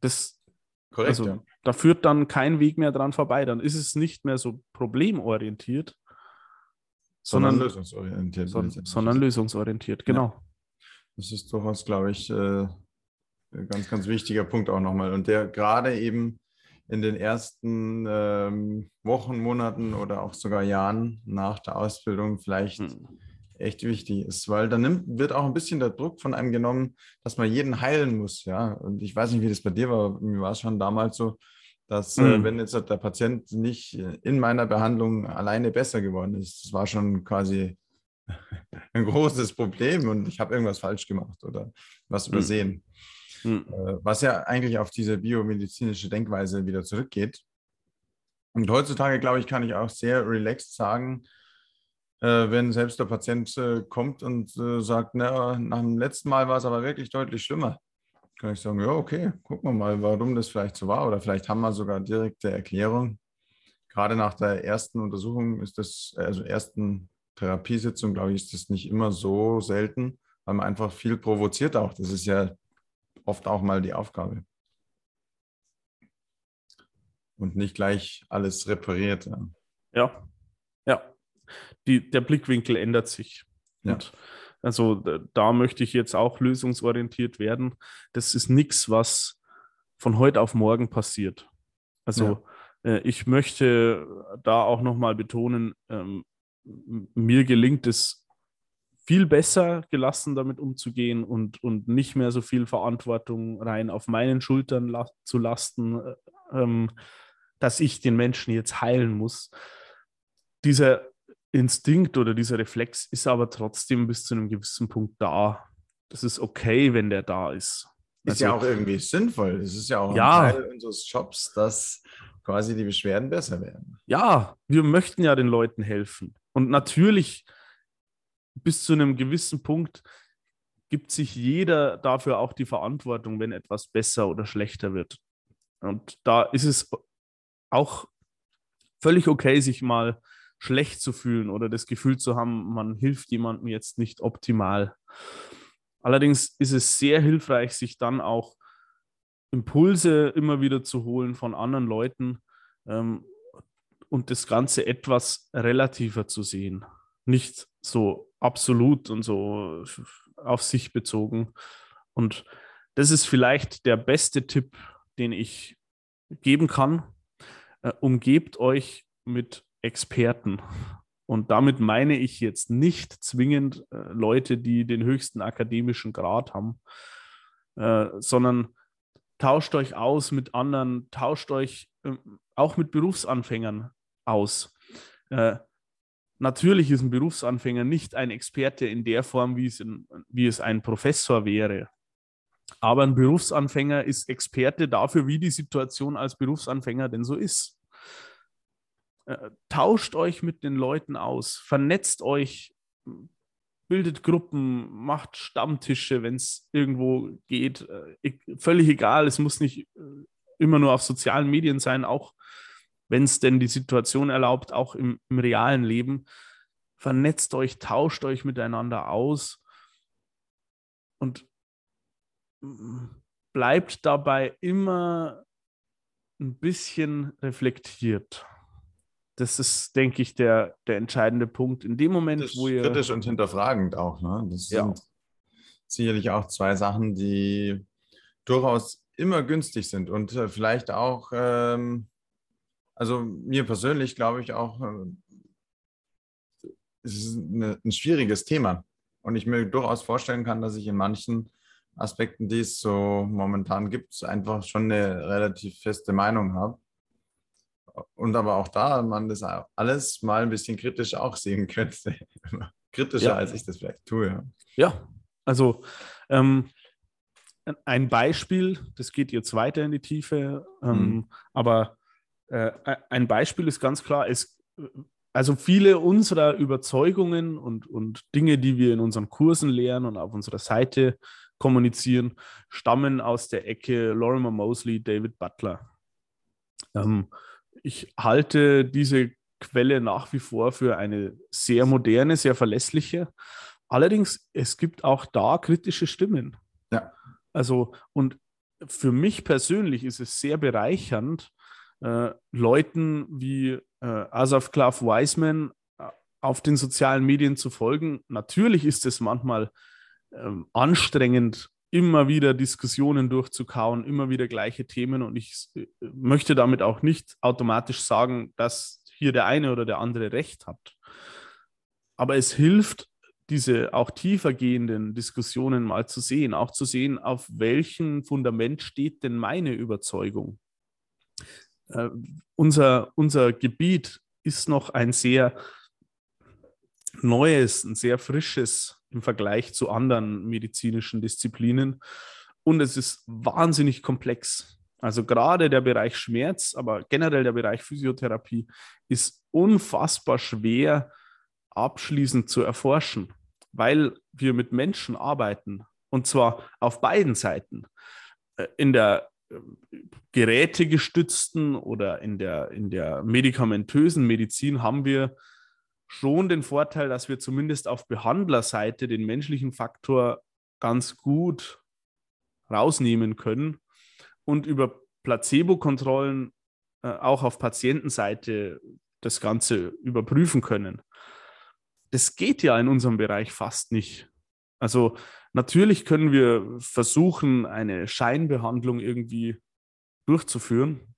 Das, Korrekt, also, ja. Da führt dann kein Weg mehr dran vorbei. Dann ist es nicht mehr so problemorientiert, sondern, sondern lösungsorientiert. So, sondern lösungsorientiert, genau. Ja. Das ist durchaus, glaube ich, äh, ganz, ganz wichtiger Punkt auch nochmal. Und der gerade eben in den ersten ähm, Wochen, Monaten oder auch sogar Jahren nach der Ausbildung vielleicht hm echt wichtig ist, weil dann nimmt, wird auch ein bisschen der Druck von einem genommen, dass man jeden heilen muss, ja. Und ich weiß nicht, wie das bei dir war, mir war es schon damals so, dass mhm. äh, wenn jetzt der Patient nicht in meiner Behandlung alleine besser geworden ist, das war schon quasi ein großes Problem und ich habe irgendwas falsch gemacht oder was mhm. übersehen. Mhm. Was ja eigentlich auf diese biomedizinische Denkweise wieder zurückgeht. Und heutzutage, glaube ich, kann ich auch sehr relaxed sagen, äh, wenn selbst der Patient äh, kommt und sagt, na, nach dem letzten Mal war es aber wirklich deutlich schlimmer, kann ich sagen, ja, okay, gucken wir mal, warum das vielleicht so war. Oder vielleicht haben wir sogar direkte Erklärung. Gerade nach der ersten Untersuchung ist das, also ersten Therapiesitzung, glaube ich, ist das nicht immer so selten, weil man einfach viel provoziert auch. Das ist ja oft auch mal die Aufgabe. Und nicht gleich alles repariert. Ja, ja. ja die, der Blickwinkel ändert sich. Ja. Und also da möchte ich jetzt auch lösungsorientiert werden. Das ist nichts, was von heute auf morgen passiert. Also ja. äh, ich möchte da auch nochmal betonen, ähm, mir gelingt es viel besser, gelassen damit umzugehen und, und nicht mehr so viel Verantwortung rein auf meinen Schultern la zu lasten, äh, ähm, dass ich den Menschen jetzt heilen muss. Dieser Instinkt oder dieser Reflex ist aber trotzdem bis zu einem gewissen Punkt da. Das ist okay, wenn der da ist. Ist also, ja auch irgendwie sinnvoll. Es ist ja auch ja, Teil unseres Jobs, dass quasi die Beschwerden besser werden. Ja, wir möchten ja den Leuten helfen. Und natürlich bis zu einem gewissen Punkt gibt sich jeder dafür auch die Verantwortung, wenn etwas besser oder schlechter wird. Und da ist es auch völlig okay, sich mal schlecht zu fühlen oder das Gefühl zu haben, man hilft jemandem jetzt nicht optimal. Allerdings ist es sehr hilfreich, sich dann auch Impulse immer wieder zu holen von anderen Leuten ähm, und das Ganze etwas relativer zu sehen. Nicht so absolut und so auf sich bezogen. Und das ist vielleicht der beste Tipp, den ich geben kann. Äh, umgebt euch mit Experten. Und damit meine ich jetzt nicht zwingend äh, Leute, die den höchsten akademischen Grad haben, äh, sondern tauscht euch aus mit anderen, tauscht euch äh, auch mit Berufsanfängern aus. Natürlich ist ein Berufsanfänger nicht ein Experte in der Form, wie es, in, wie es ein Professor wäre. Aber ein Berufsanfänger ist Experte dafür, wie die Situation als Berufsanfänger denn so ist. Äh, tauscht euch mit den Leuten aus, vernetzt euch, bildet Gruppen, macht Stammtische, wenn es irgendwo geht. Äh, völlig egal, es muss nicht äh, immer nur auf sozialen Medien sein, auch wenn es denn die Situation erlaubt, auch im, im realen Leben. Vernetzt euch, tauscht euch miteinander aus und bleibt dabei immer ein bisschen reflektiert. Das ist, denke ich, der, der entscheidende Punkt. In dem Moment, wo ihr. Kritisch und hinterfragend auch. Ne? Das ja. sind sicherlich auch zwei Sachen, die durchaus immer günstig sind und äh, vielleicht auch, ähm, also mir persönlich glaube ich auch, äh, es ist eine, ein schwieriges Thema. Und ich mir durchaus vorstellen kann, dass ich in manchen Aspekten, die es so momentan gibt, einfach schon eine relativ feste Meinung habe und aber auch da man das alles mal ein bisschen kritisch auch sehen könnte. Kritischer, ja. als ich das vielleicht tue. Ja, also ähm, ein Beispiel, das geht jetzt weiter in die Tiefe, ähm, mhm. aber äh, ein Beispiel ist ganz klar, es, also viele unserer Überzeugungen und, und Dinge, die wir in unseren Kursen lehren und auf unserer Seite kommunizieren, stammen aus der Ecke Lorimer Mosley, David Butler. Ähm, ich halte diese Quelle nach wie vor für eine sehr moderne, sehr verlässliche. Allerdings, es gibt auch da kritische Stimmen. Ja. Also, und für mich persönlich ist es sehr bereichernd, äh, Leuten wie äh, Asaf Klav Wiseman äh, auf den sozialen Medien zu folgen. Natürlich ist es manchmal ähm, anstrengend, immer wieder Diskussionen durchzukauen, immer wieder gleiche Themen. Und ich äh, möchte damit auch nicht automatisch sagen, dass hier der eine oder der andere recht hat. Aber es hilft, diese auch tiefer gehenden Diskussionen mal zu sehen, auch zu sehen, auf welchem Fundament steht denn meine Überzeugung. Äh, unser, unser Gebiet ist noch ein sehr neues, ein sehr frisches im Vergleich zu anderen medizinischen Disziplinen. Und es ist wahnsinnig komplex. Also gerade der Bereich Schmerz, aber generell der Bereich Physiotherapie ist unfassbar schwer abschließend zu erforschen, weil wir mit Menschen arbeiten und zwar auf beiden Seiten. Äh, in der gerätegestützten oder in der, in der medikamentösen Medizin haben wir schon den Vorteil, dass wir zumindest auf Behandlerseite den menschlichen Faktor ganz gut rausnehmen können und über Placebo-Kontrollen äh, auch auf Patientenseite das Ganze überprüfen können. Das geht ja in unserem Bereich fast nicht. Also natürlich können wir versuchen, eine Scheinbehandlung irgendwie durchzuführen,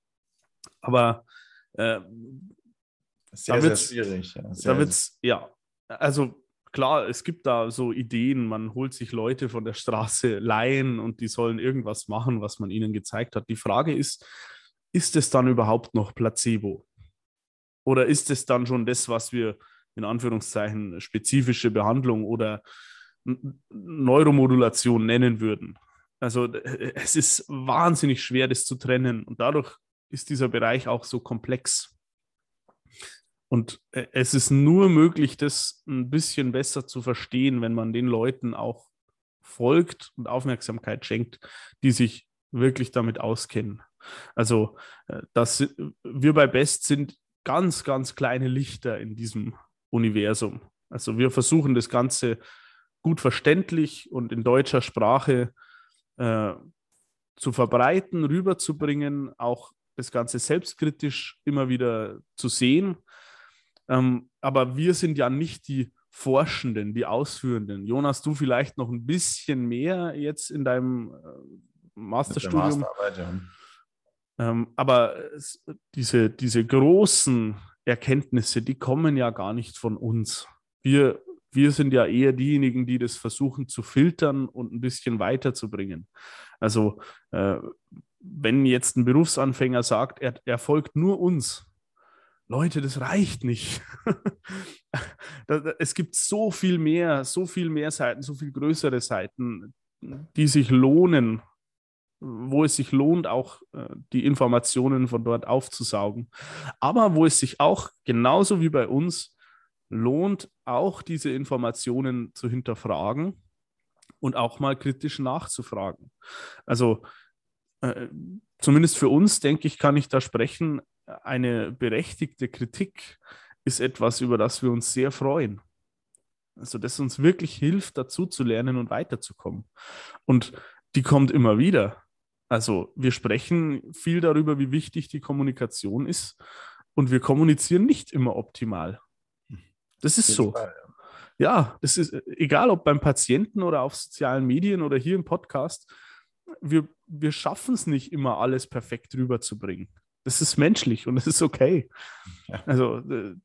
aber äh, sehr, sehr schwierig. Ja, sehr, da wird's, ja, also klar, es gibt da so Ideen, man holt sich Leute von der Straße leihen und die sollen irgendwas machen, was man ihnen gezeigt hat. Die Frage ist, ist es dann überhaupt noch Placebo? Oder ist es dann schon das, was wir in Anführungszeichen spezifische Behandlung oder Neuromodulation nennen würden? Also es ist wahnsinnig schwer, das zu trennen und dadurch ist dieser Bereich auch so komplex. Und äh, es ist nur möglich, das ein bisschen besser zu verstehen, wenn man den Leuten auch folgt und Aufmerksamkeit schenkt, die sich wirklich damit auskennen. Also, äh, das, wir bei Best sind ganz, ganz kleine Lichter in diesem Universum. Also wir versuchen das Ganze gut verständlich und in deutscher Sprache äh, zu verbreiten, rüberzubringen, auch das Ganze selbstkritisch immer wieder zu sehen. Ähm, aber wir sind ja nicht die Forschenden, die Ausführenden. Jonas, du vielleicht noch ein bisschen mehr jetzt in deinem äh, Masterstudium. Ja. Ähm, aber es, diese, diese großen Erkenntnisse, die kommen ja gar nicht von uns. Wir wir sind ja eher diejenigen, die das versuchen zu filtern und ein bisschen weiterzubringen. Also äh, wenn jetzt ein Berufsanfänger sagt, er, er folgt nur uns, Leute, das reicht nicht. es gibt so viel mehr, so viel mehr Seiten, so viel größere Seiten, die sich lohnen, wo es sich lohnt, auch äh, die Informationen von dort aufzusaugen. Aber wo es sich auch genauso wie bei uns lohnt, auch diese Informationen zu hinterfragen und auch mal kritisch nachzufragen. Also äh, zumindest für uns, denke ich, kann ich da sprechen, eine berechtigte Kritik ist etwas, über das wir uns sehr freuen. Also das uns wirklich hilft, dazu zu lernen und weiterzukommen. Und die kommt immer wieder. Also wir sprechen viel darüber, wie wichtig die Kommunikation ist und wir kommunizieren nicht immer optimal. Das ist so. Fall, ja. ja, das ist egal, ob beim Patienten oder auf sozialen Medien oder hier im Podcast. Wir, wir schaffen es nicht immer, alles perfekt rüberzubringen. Das ist menschlich und das ist okay. Ja. Also, äh,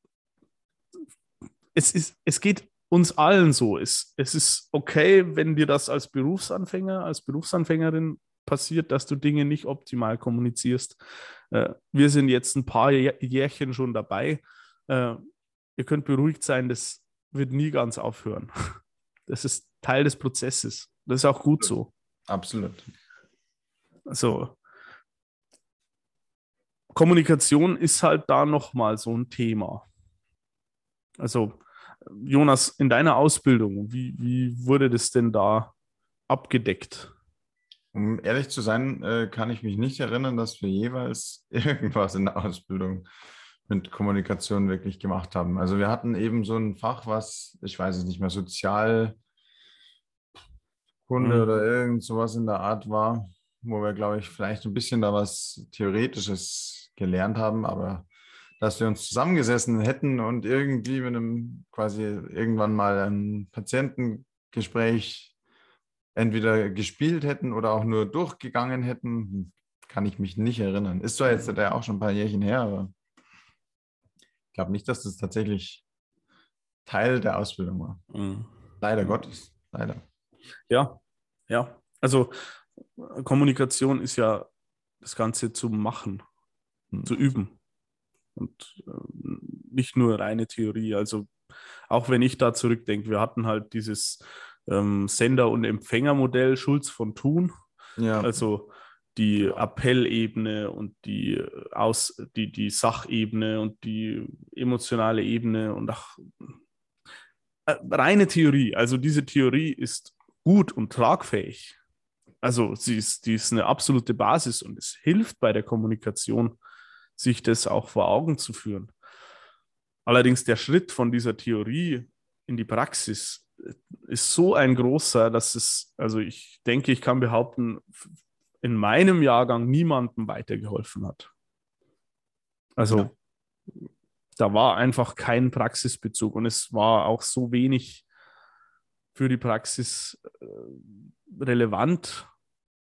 es, ist, es geht uns allen so. Es, es ist okay, wenn dir das als Berufsanfänger, als Berufsanfängerin passiert, dass du Dinge nicht optimal kommunizierst. Äh, wir sind jetzt ein paar Jährchen schon dabei. Äh, ihr könnt beruhigt sein, das wird nie ganz aufhören. Das ist Teil des Prozesses. Das ist auch gut so. Absolut. Also, Kommunikation ist halt da nochmal so ein Thema. Also, Jonas, in deiner Ausbildung, wie, wie wurde das denn da abgedeckt? Um ehrlich zu sein, äh, kann ich mich nicht erinnern, dass wir jeweils irgendwas in der Ausbildung mit Kommunikation wirklich gemacht haben. Also wir hatten eben so ein Fach, was, ich weiß es nicht mehr, Sozialkunde mhm. oder irgend sowas in der Art war, wo wir, glaube ich, vielleicht ein bisschen da was Theoretisches gelernt haben, aber dass wir uns zusammengesessen hätten und irgendwie mit einem quasi irgendwann mal ein Patientengespräch entweder gespielt hätten oder auch nur durchgegangen hätten, kann ich mich nicht erinnern. Ist zwar jetzt ja auch schon ein paar Jährchen her, aber ich glaube nicht, dass das tatsächlich Teil der Ausbildung war. Mhm. Leider Gottes, leider. Ja, ja. Also Kommunikation ist ja das Ganze zu machen, mhm. zu üben. Und äh, nicht nur reine Theorie. Also auch wenn ich da zurückdenke, wir hatten halt dieses ähm, Sender- und Empfängermodell Schulz von Thun. Ja. Also die Appellebene und die, äh, Aus, die, die Sachebene und die emotionale Ebene und auch äh, reine Theorie. Also diese Theorie ist gut und tragfähig. Also sie ist, die ist eine absolute Basis und es hilft bei der Kommunikation, sich das auch vor Augen zu führen. Allerdings der Schritt von dieser Theorie in die Praxis äh, ist so ein großer, dass es, also ich denke, ich kann behaupten, in meinem Jahrgang niemandem weitergeholfen hat. Also ja. da war einfach kein Praxisbezug und es war auch so wenig für die Praxis äh, relevant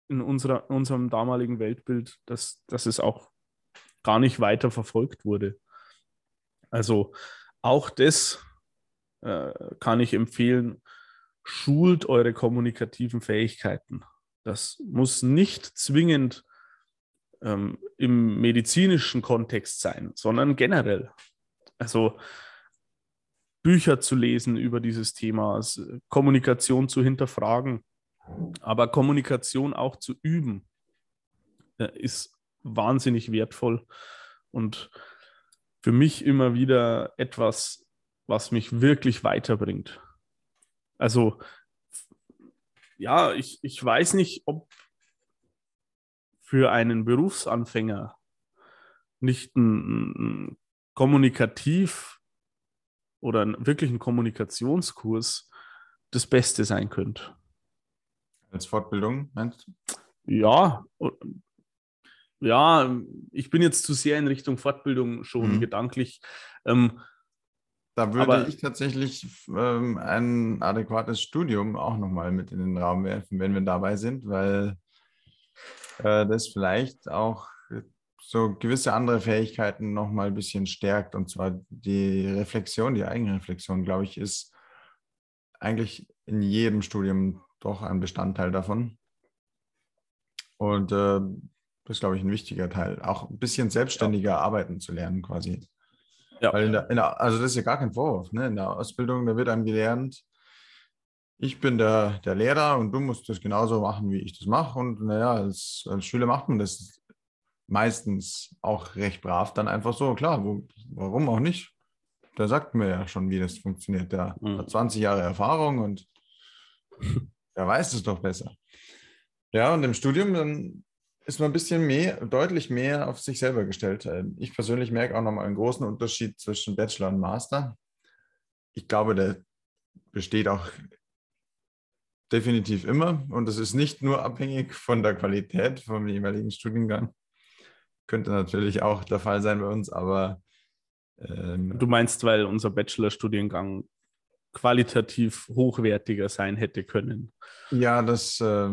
in, unserer, unserem damaligen Weltbild, dass, dass es auch gar nicht weiter verfolgt wurde. Also auch das äh, kann ich empfehlen, schult eure kommunikativen Fähigkeiten. Das muss nicht zwingend ähm, im medizinischen Kontext sein, sondern generell. Also Bücher zu lesen über dieses Thema, Kommunikation zu hinterfragen, aber Kommunikation auch zu üben, äh, ist wahnsinnig wertvoll und für mich immer wieder etwas, was mich wirklich weiterbringt. Also ja, ich, ich weiß nicht, ob für einen Berufsanfänger nicht ein, ein kommunikativ oder ein, wirklich ein Kommunikationskurs das Beste sein könnte. Als Fortbildung, meinst du? Ja, ja, ich bin jetzt zu sehr in Richtung Fortbildung schon mhm. gedanklich. Ähm, da würde aber, ich tatsächlich ähm, ein adäquates Studium auch nochmal mit in den Raum werfen, wenn wir dabei sind, weil äh, das vielleicht auch so gewisse andere Fähigkeiten nochmal ein bisschen stärkt. Und zwar die Reflexion, die Eigenreflexion, glaube ich, ist eigentlich in jedem Studium doch ein Bestandteil davon. Und äh, das ist, glaube ich, ein wichtiger Teil. Auch ein bisschen selbstständiger ja. arbeiten zu lernen, quasi. Ja. Weil in der, in der, also das ist ja gar kein Vorwurf. Ne? In der Ausbildung, da wird einem gelernt, ich bin der, der Lehrer und du musst das genauso machen, wie ich das mache. Und naja, als, als Schüler macht man das meistens auch recht brav dann einfach so. Klar, wo, warum auch nicht? Der sagt mir ja schon, wie das funktioniert. Der mhm. hat 20 Jahre Erfahrung und der weiß es doch besser. Ja, und im Studium dann ist man ein bisschen mehr, deutlich mehr auf sich selber gestellt. Ich persönlich merke auch nochmal einen großen Unterschied zwischen Bachelor und Master. Ich glaube, der besteht auch definitiv immer und es ist nicht nur abhängig von der Qualität vom jeweiligen Studiengang. Könnte natürlich auch der Fall sein bei uns, aber. Ähm, du meinst, weil unser Bachelorstudiengang qualitativ hochwertiger sein hätte können. Ja, das äh,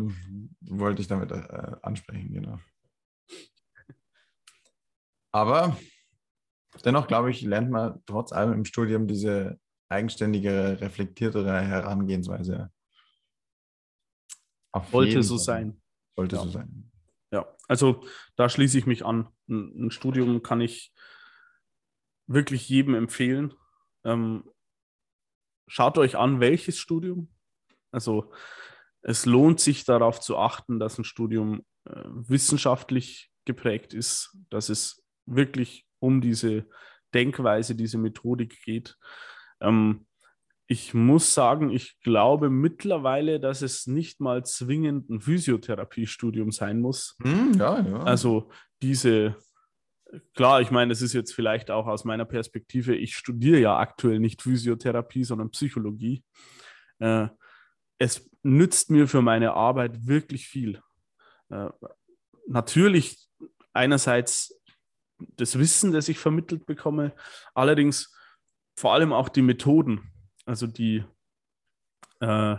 wollte ich damit äh, ansprechen, genau. Aber dennoch, glaube ich, lernt man trotz allem im Studium diese eigenständigere, reflektiertere Herangehensweise. Auf Wollte so Fall. sein. Sollte ja. so sein. Ja, also da schließe ich mich an. Ein, ein Studium kann ich wirklich jedem empfehlen. Ähm, schaut euch an, welches Studium. Also es lohnt sich darauf zu achten, dass ein Studium äh, wissenschaftlich geprägt ist, dass es wirklich um diese Denkweise, diese Methodik geht. Ähm, ich muss sagen, ich glaube mittlerweile, dass es nicht mal zwingend ein Physiotherapiestudium sein muss. Hm, ja, ja. Also diese, klar, ich meine, es ist jetzt vielleicht auch aus meiner Perspektive, ich studiere ja aktuell nicht Physiotherapie, sondern Psychologie. Äh, es nützt mir für meine Arbeit wirklich viel. Äh, natürlich einerseits das Wissen, das ich vermittelt bekomme, allerdings vor allem auch die Methoden also die, äh,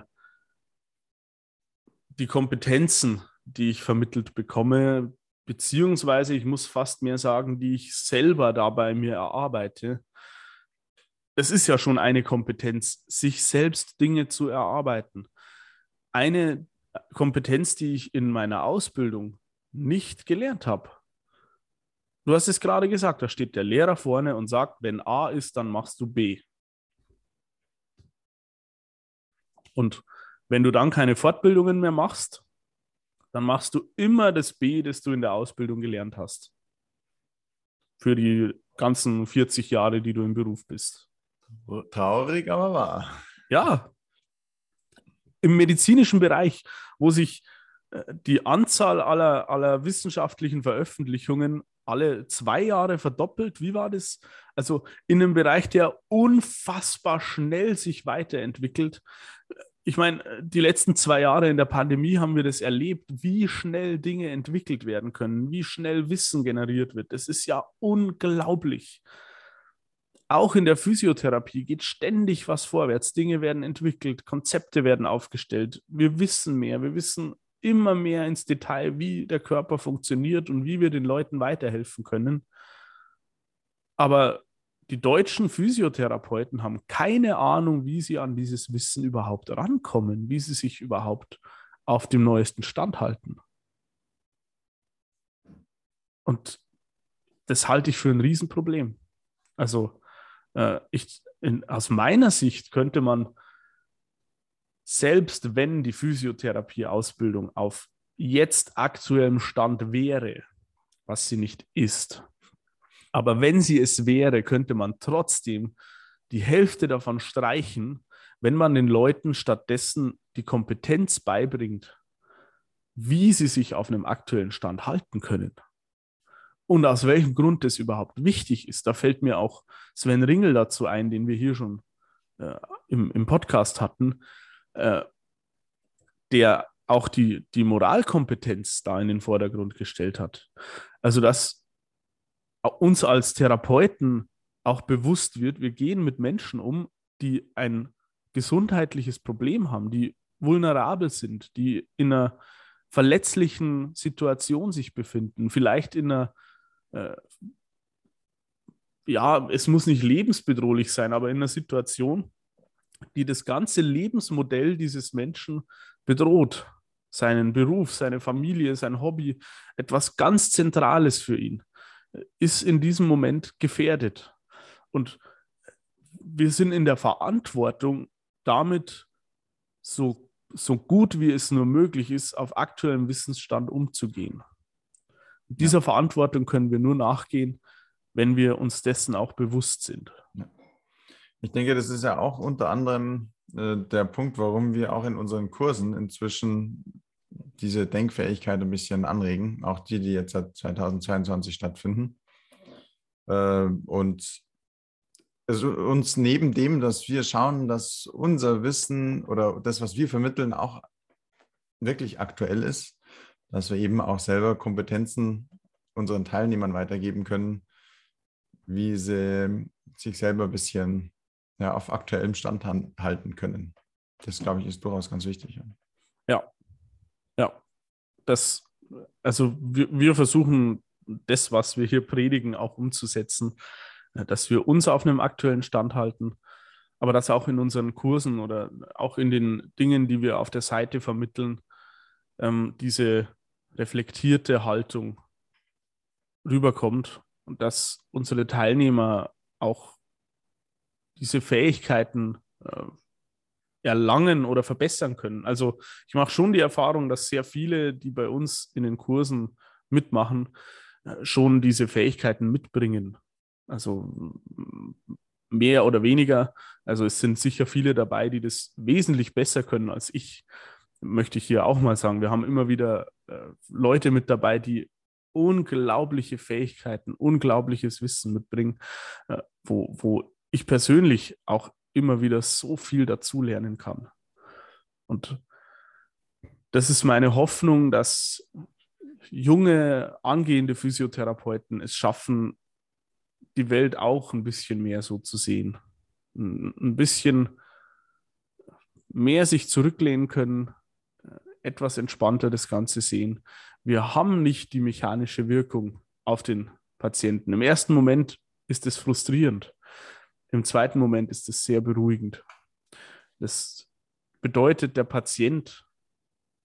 die Kompetenzen, die ich vermittelt bekomme, beziehungsweise ich muss fast mehr sagen, die ich selber dabei mir erarbeite. Es ist ja schon eine Kompetenz, sich selbst Dinge zu erarbeiten. Eine Kompetenz, die ich in meiner Ausbildung nicht gelernt habe. Du hast es gerade gesagt, da steht der Lehrer vorne und sagt, wenn A ist, dann machst du B. Und wenn du dann keine Fortbildungen mehr machst, dann machst du immer das B, das du in der Ausbildung gelernt hast. Für die ganzen 40 Jahre, die du im Beruf bist. Traurig, aber wahr. Ja. Im medizinischen Bereich, wo sich äh, die Anzahl aller, aller wissenschaftlichen Veröffentlichungen alle zwei Jahre verdoppelt. Wie war das? Also in einem Bereich, der unfassbar schnell sich weiterentwickelt ich meine, die letzten zwei Jahre in der Pandemie haben wir das erlebt, wie schnell Dinge entwickelt werden können, wie schnell Wissen generiert wird. Das ist ja unglaublich. Auch in der Physiotherapie geht ständig was vorwärts. Dinge werden entwickelt, Konzepte werden aufgestellt. Wir wissen mehr, wir wissen immer mehr ins Detail, wie der Körper funktioniert und wie wir den Leuten weiterhelfen können. Aber die deutschen Physiotherapeuten haben keine Ahnung, wie sie an dieses Wissen überhaupt rankommen, wie sie sich überhaupt auf dem neuesten Stand halten. Und das halte ich für ein Riesenproblem. Also äh, ich, in, aus meiner Sicht könnte man, selbst wenn die Physiotherapie-Ausbildung auf jetzt aktuellem Stand wäre, was sie nicht ist, aber wenn sie es wäre, könnte man trotzdem die Hälfte davon streichen, wenn man den Leuten stattdessen die Kompetenz beibringt, wie sie sich auf einem aktuellen Stand halten können. Und aus welchem Grund das überhaupt wichtig ist. Da fällt mir auch Sven Ringel dazu ein, den wir hier schon äh, im, im Podcast hatten, äh, der auch die, die Moralkompetenz da in den Vordergrund gestellt hat. Also, dass uns als Therapeuten auch bewusst wird, wir gehen mit Menschen um, die ein gesundheitliches Problem haben, die vulnerabel sind, die in einer verletzlichen Situation sich befinden, vielleicht in einer, äh, ja, es muss nicht lebensbedrohlich sein, aber in einer Situation, die das ganze Lebensmodell dieses Menschen bedroht. Seinen Beruf, seine Familie, sein Hobby, etwas ganz Zentrales für ihn, ist in diesem Moment gefährdet. Und wir sind in der Verantwortung, damit so, so gut wie es nur möglich ist, auf aktuellem Wissensstand umzugehen. Dieser ja. Verantwortung können wir nur nachgehen, wenn wir uns dessen auch bewusst sind. Ich denke, das ist ja auch unter anderem äh, der Punkt, warum wir auch in unseren Kursen inzwischen diese Denkfähigkeit ein bisschen anregen, auch die, die jetzt seit 2022 stattfinden. Äh, und also uns neben dem, dass wir schauen, dass unser Wissen oder das, was wir vermitteln, auch wirklich aktuell ist, dass wir eben auch selber Kompetenzen unseren Teilnehmern weitergeben können, wie sie sich selber ein bisschen ja, auf aktuellem Stand halten können. Das, glaube ich, ist durchaus ganz wichtig. Ja, ja. Das, also wir, wir versuchen das, was wir hier predigen, auch umzusetzen dass wir uns auf einem aktuellen Stand halten, aber dass auch in unseren Kursen oder auch in den Dingen, die wir auf der Seite vermitteln, ähm, diese reflektierte Haltung rüberkommt und dass unsere Teilnehmer auch diese Fähigkeiten äh, erlangen oder verbessern können. Also ich mache schon die Erfahrung, dass sehr viele, die bei uns in den Kursen mitmachen, äh, schon diese Fähigkeiten mitbringen also mehr oder weniger. Also es sind sicher viele dabei, die das wesentlich besser können als ich, möchte ich hier auch mal sagen. Wir haben immer wieder äh, Leute mit dabei, die unglaubliche Fähigkeiten, unglaubliches Wissen mitbringen, äh, wo, wo ich persönlich auch immer wieder so viel dazulernen kann. Und das ist meine Hoffnung, dass junge, angehende Physiotherapeuten es schaffen, die Welt auch ein bisschen mehr so zu sehen. Ein bisschen mehr sich zurücklehnen können, etwas entspannter das Ganze sehen. Wir haben nicht die mechanische Wirkung auf den Patienten. Im ersten Moment ist es frustrierend. Im zweiten Moment ist es sehr beruhigend. Das bedeutet, der Patient,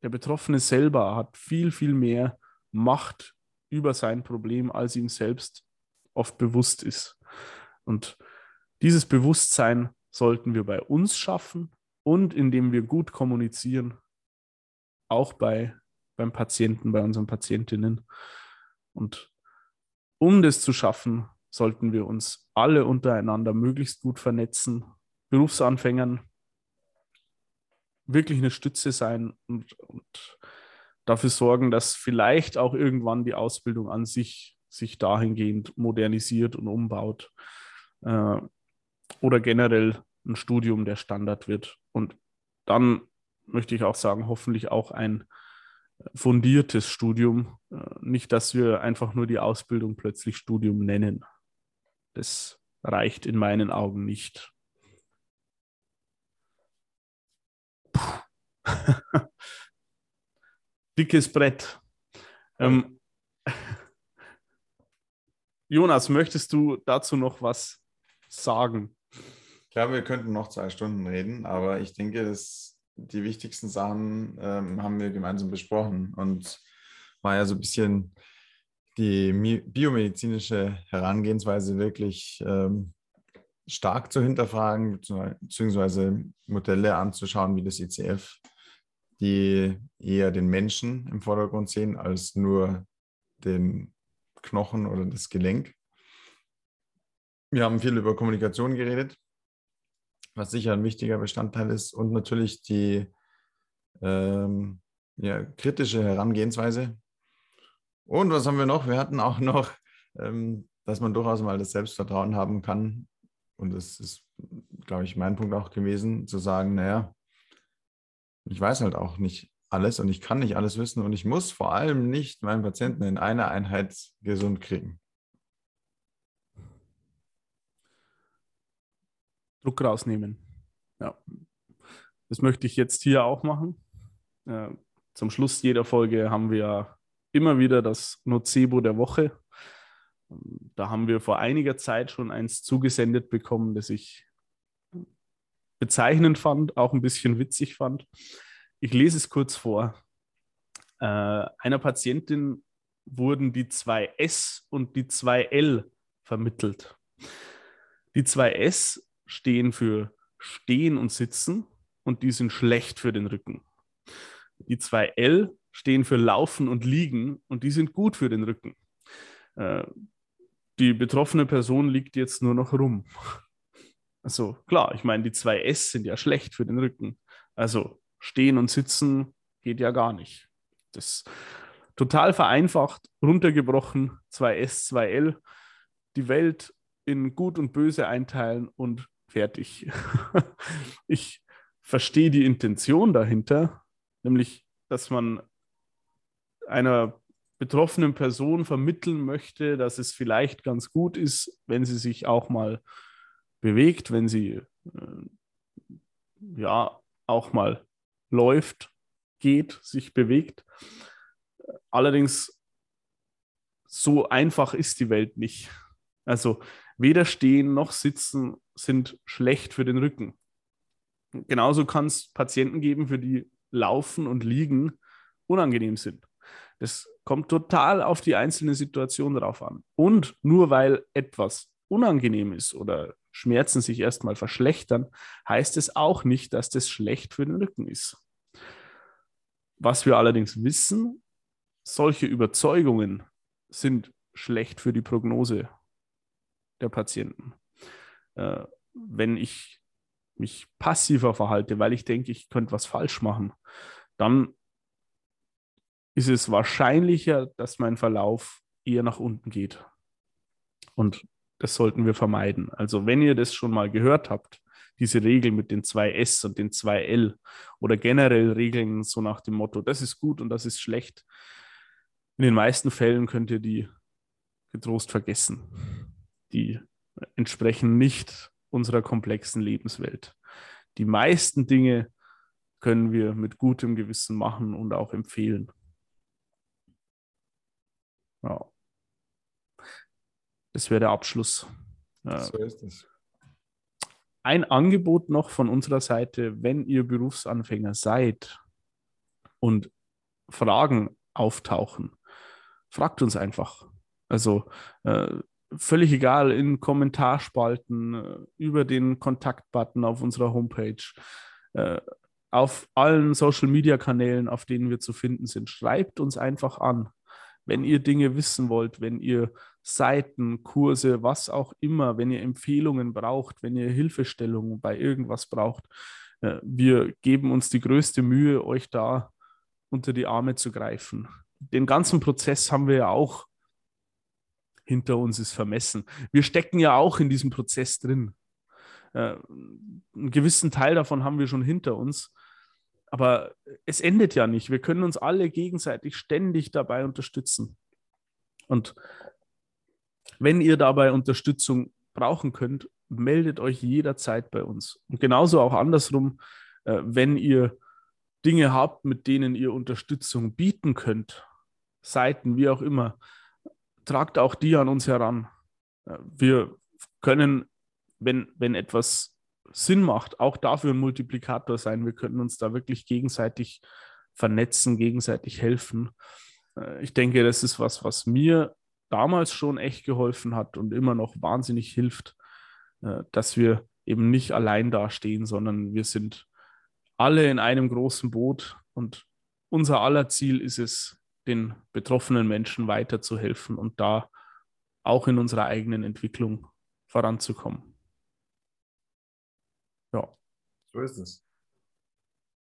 der Betroffene selber hat viel, viel mehr Macht über sein Problem als ihm selbst oft bewusst ist. Und dieses Bewusstsein sollten wir bei uns schaffen und indem wir gut kommunizieren, auch bei, beim Patienten, bei unseren Patientinnen. Und um das zu schaffen, sollten wir uns alle untereinander möglichst gut vernetzen, Berufsanfängern wirklich eine Stütze sein und, und dafür sorgen, dass vielleicht auch irgendwann die Ausbildung an sich sich dahingehend modernisiert und umbaut äh, oder generell ein Studium der Standard wird. Und dann möchte ich auch sagen, hoffentlich auch ein fundiertes Studium. Äh, nicht, dass wir einfach nur die Ausbildung plötzlich Studium nennen. Das reicht in meinen Augen nicht. Dickes Brett. Ähm, Jonas, möchtest du dazu noch was sagen? Ich glaube, wir könnten noch zwei Stunden reden, aber ich denke, dass die wichtigsten Sachen ähm, haben wir gemeinsam besprochen und war ja so ein bisschen die biomedizinische Herangehensweise wirklich ähm, stark zu hinterfragen, beziehungsweise Modelle anzuschauen wie das ICF, die eher den Menschen im Vordergrund sehen als nur den Knochen oder das Gelenk. Wir haben viel über Kommunikation geredet, was sicher ein wichtiger Bestandteil ist und natürlich die, ähm, ja, kritische Herangehensweise. Und was haben wir noch? Wir hatten auch noch, ähm, dass man durchaus mal das Selbstvertrauen haben kann. Und das ist, glaube ich, mein Punkt auch gewesen, zu sagen, naja, ich weiß halt auch nicht alles und ich kann nicht alles wissen und ich muss vor allem nicht meinen Patienten in einer Einheit gesund kriegen. Druck rausnehmen. Ja. Das möchte ich jetzt hier auch machen. Äh, zum Schluss jeder Folge haben wir immer wieder das Nocebo der Woche. Da haben wir vor einiger Zeit schon eins zugesendet bekommen, das ich bezeichnend fand, auch ein bisschen witzig fand. Ich lese es kurz vor. Äh, einer Patientin wurden die zwei S und die zwei L vermittelt. Die zwei S stehen für Stehen und Sitzen und die sind schlecht für den Rücken. Die zwei L stehen für Laufen und Liegen und die sind gut für den Rücken. Äh, die betroffene Person liegt jetzt nur noch rum. Also klar, ich meine, die zwei S sind ja schlecht für den Rücken. Also stehen und sitzen geht ja gar nicht. Das total vereinfacht, runtergebrochen, 2S, 2L, die Welt in gut und böse einteilen und fertig. ich verstehe die Intention dahinter, nämlich, dass man einer betroffenen Person vermitteln möchte, dass es vielleicht ganz gut ist, wenn sie sich auch mal bewegt, wenn sie äh, ja auch mal läuft, geht, sich bewegt. Allerdings so einfach ist die Welt nicht. Also weder stehen noch sitzen sind schlecht für den Rücken. Genauso kann es Patienten geben, für die Laufen und Liegen unangenehm sind. Das kommt total auf die einzelne Situation drauf an. Und nur weil etwas unangenehm ist oder Schmerzen sich erstmal verschlechtern, heißt es auch nicht, dass das schlecht für den Rücken ist. Was wir allerdings wissen, solche Überzeugungen sind schlecht für die Prognose der Patienten. Äh, wenn ich mich passiver verhalte, weil ich denke, ich könnte was falsch machen, dann ist es wahrscheinlicher, dass mein Verlauf eher nach unten geht. Und das sollten wir vermeiden. Also wenn ihr das schon mal gehört habt, diese Regel mit den zwei S und den zwei L oder generell Regeln so nach dem Motto, das ist gut und das ist schlecht, in den meisten Fällen könnt ihr die getrost vergessen. Die entsprechen nicht unserer komplexen Lebenswelt. Die meisten Dinge können wir mit gutem Gewissen machen und auch empfehlen. Ja. Das wäre der Abschluss. So ist es. Ein Angebot noch von unserer Seite, wenn ihr Berufsanfänger seid und Fragen auftauchen, fragt uns einfach. Also äh, völlig egal, in Kommentarspalten, äh, über den Kontaktbutton auf unserer Homepage, äh, auf allen Social-Media-Kanälen, auf denen wir zu finden sind. Schreibt uns einfach an, wenn ihr Dinge wissen wollt, wenn ihr Seiten, Kurse, was auch immer, wenn ihr Empfehlungen braucht, wenn ihr Hilfestellungen bei irgendwas braucht. Äh, wir geben uns die größte Mühe, euch da unter die Arme zu greifen. Den ganzen Prozess haben wir ja auch hinter uns ist vermessen. Wir stecken ja auch in diesem Prozess drin. Äh, einen gewissen Teil davon haben wir schon hinter uns. Aber es endet ja nicht. Wir können uns alle gegenseitig ständig dabei unterstützen. Und wenn ihr dabei Unterstützung brauchen könnt, meldet euch jederzeit bei uns. Und genauso auch andersrum, äh, wenn ihr Dinge habt, mit denen ihr Unterstützung bieten könnt, Seiten, wie auch immer, tragt auch die an uns heran. Wir können, wenn, wenn etwas Sinn macht, auch dafür ein Multiplikator sein. Wir können uns da wirklich gegenseitig vernetzen, gegenseitig helfen. Äh, ich denke, das ist was, was mir damals schon echt geholfen hat und immer noch wahnsinnig hilft, äh, dass wir eben nicht allein dastehen, sondern wir sind alle in einem großen Boot und unser aller Ziel ist es, den betroffenen Menschen weiterzuhelfen und da auch in unserer eigenen Entwicklung voranzukommen. Ja. So ist es.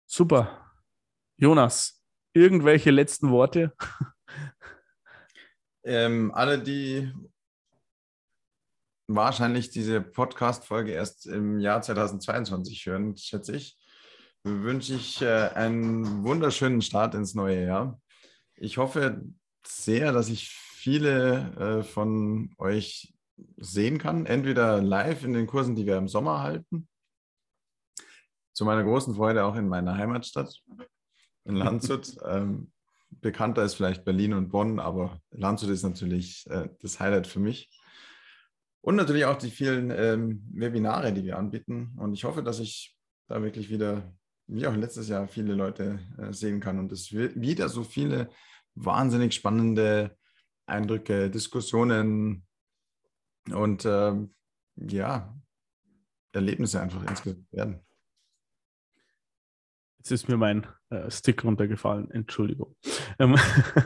Super. Jonas, irgendwelche letzten Worte? Ähm, alle, die wahrscheinlich diese Podcast-Folge erst im Jahr 2022 hören, schätze ich, wünsche ich äh, einen wunderschönen Start ins neue Jahr. Ich hoffe sehr, dass ich viele äh, von euch sehen kann, entweder live in den Kursen, die wir im Sommer halten, zu meiner großen Freude auch in meiner Heimatstadt, in Landshut. ähm, bekannter ist vielleicht Berlin und Bonn, aber Landshut ist natürlich äh, das Highlight für mich. Und natürlich auch die vielen ähm, Webinare, die wir anbieten. Und ich hoffe, dass ich da wirklich wieder, wie auch letztes Jahr, viele Leute äh, sehen kann und es wieder so viele wahnsinnig spannende Eindrücke, Diskussionen und ähm, ja, Erlebnisse einfach insgesamt werden. Jetzt ist mir mein äh, Stick runtergefallen, Entschuldigung. Ähm,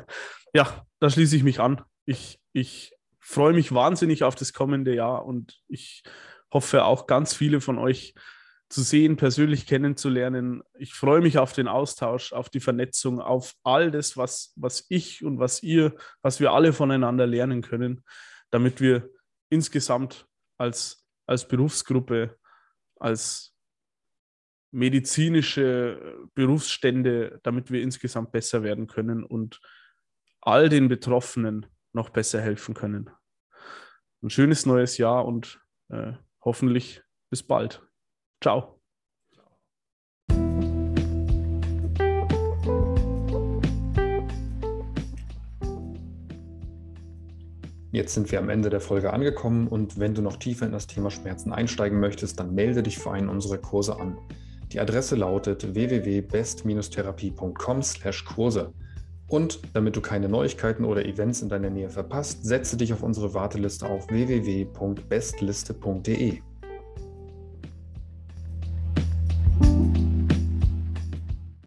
ja, da schließe ich mich an. Ich, ich freue mich wahnsinnig auf das kommende Jahr und ich hoffe auch ganz viele von euch zu sehen, persönlich kennenzulernen. Ich freue mich auf den Austausch, auf die Vernetzung, auf all das, was, was ich und was ihr, was wir alle voneinander lernen können, damit wir insgesamt als, als Berufsgruppe, als medizinische Berufsstände, damit wir insgesamt besser werden können und all den Betroffenen noch besser helfen können. Ein schönes neues Jahr und äh, hoffentlich bis bald. Ciao. Jetzt sind wir am Ende der Folge angekommen und wenn du noch tiefer in das Thema Schmerzen einsteigen möchtest, dann melde dich für einen unserer Kurse an. Die Adresse lautet www.best-therapie.com/Kurse. Und damit du keine Neuigkeiten oder Events in deiner Nähe verpasst, setze dich auf unsere Warteliste auf www.bestliste.de.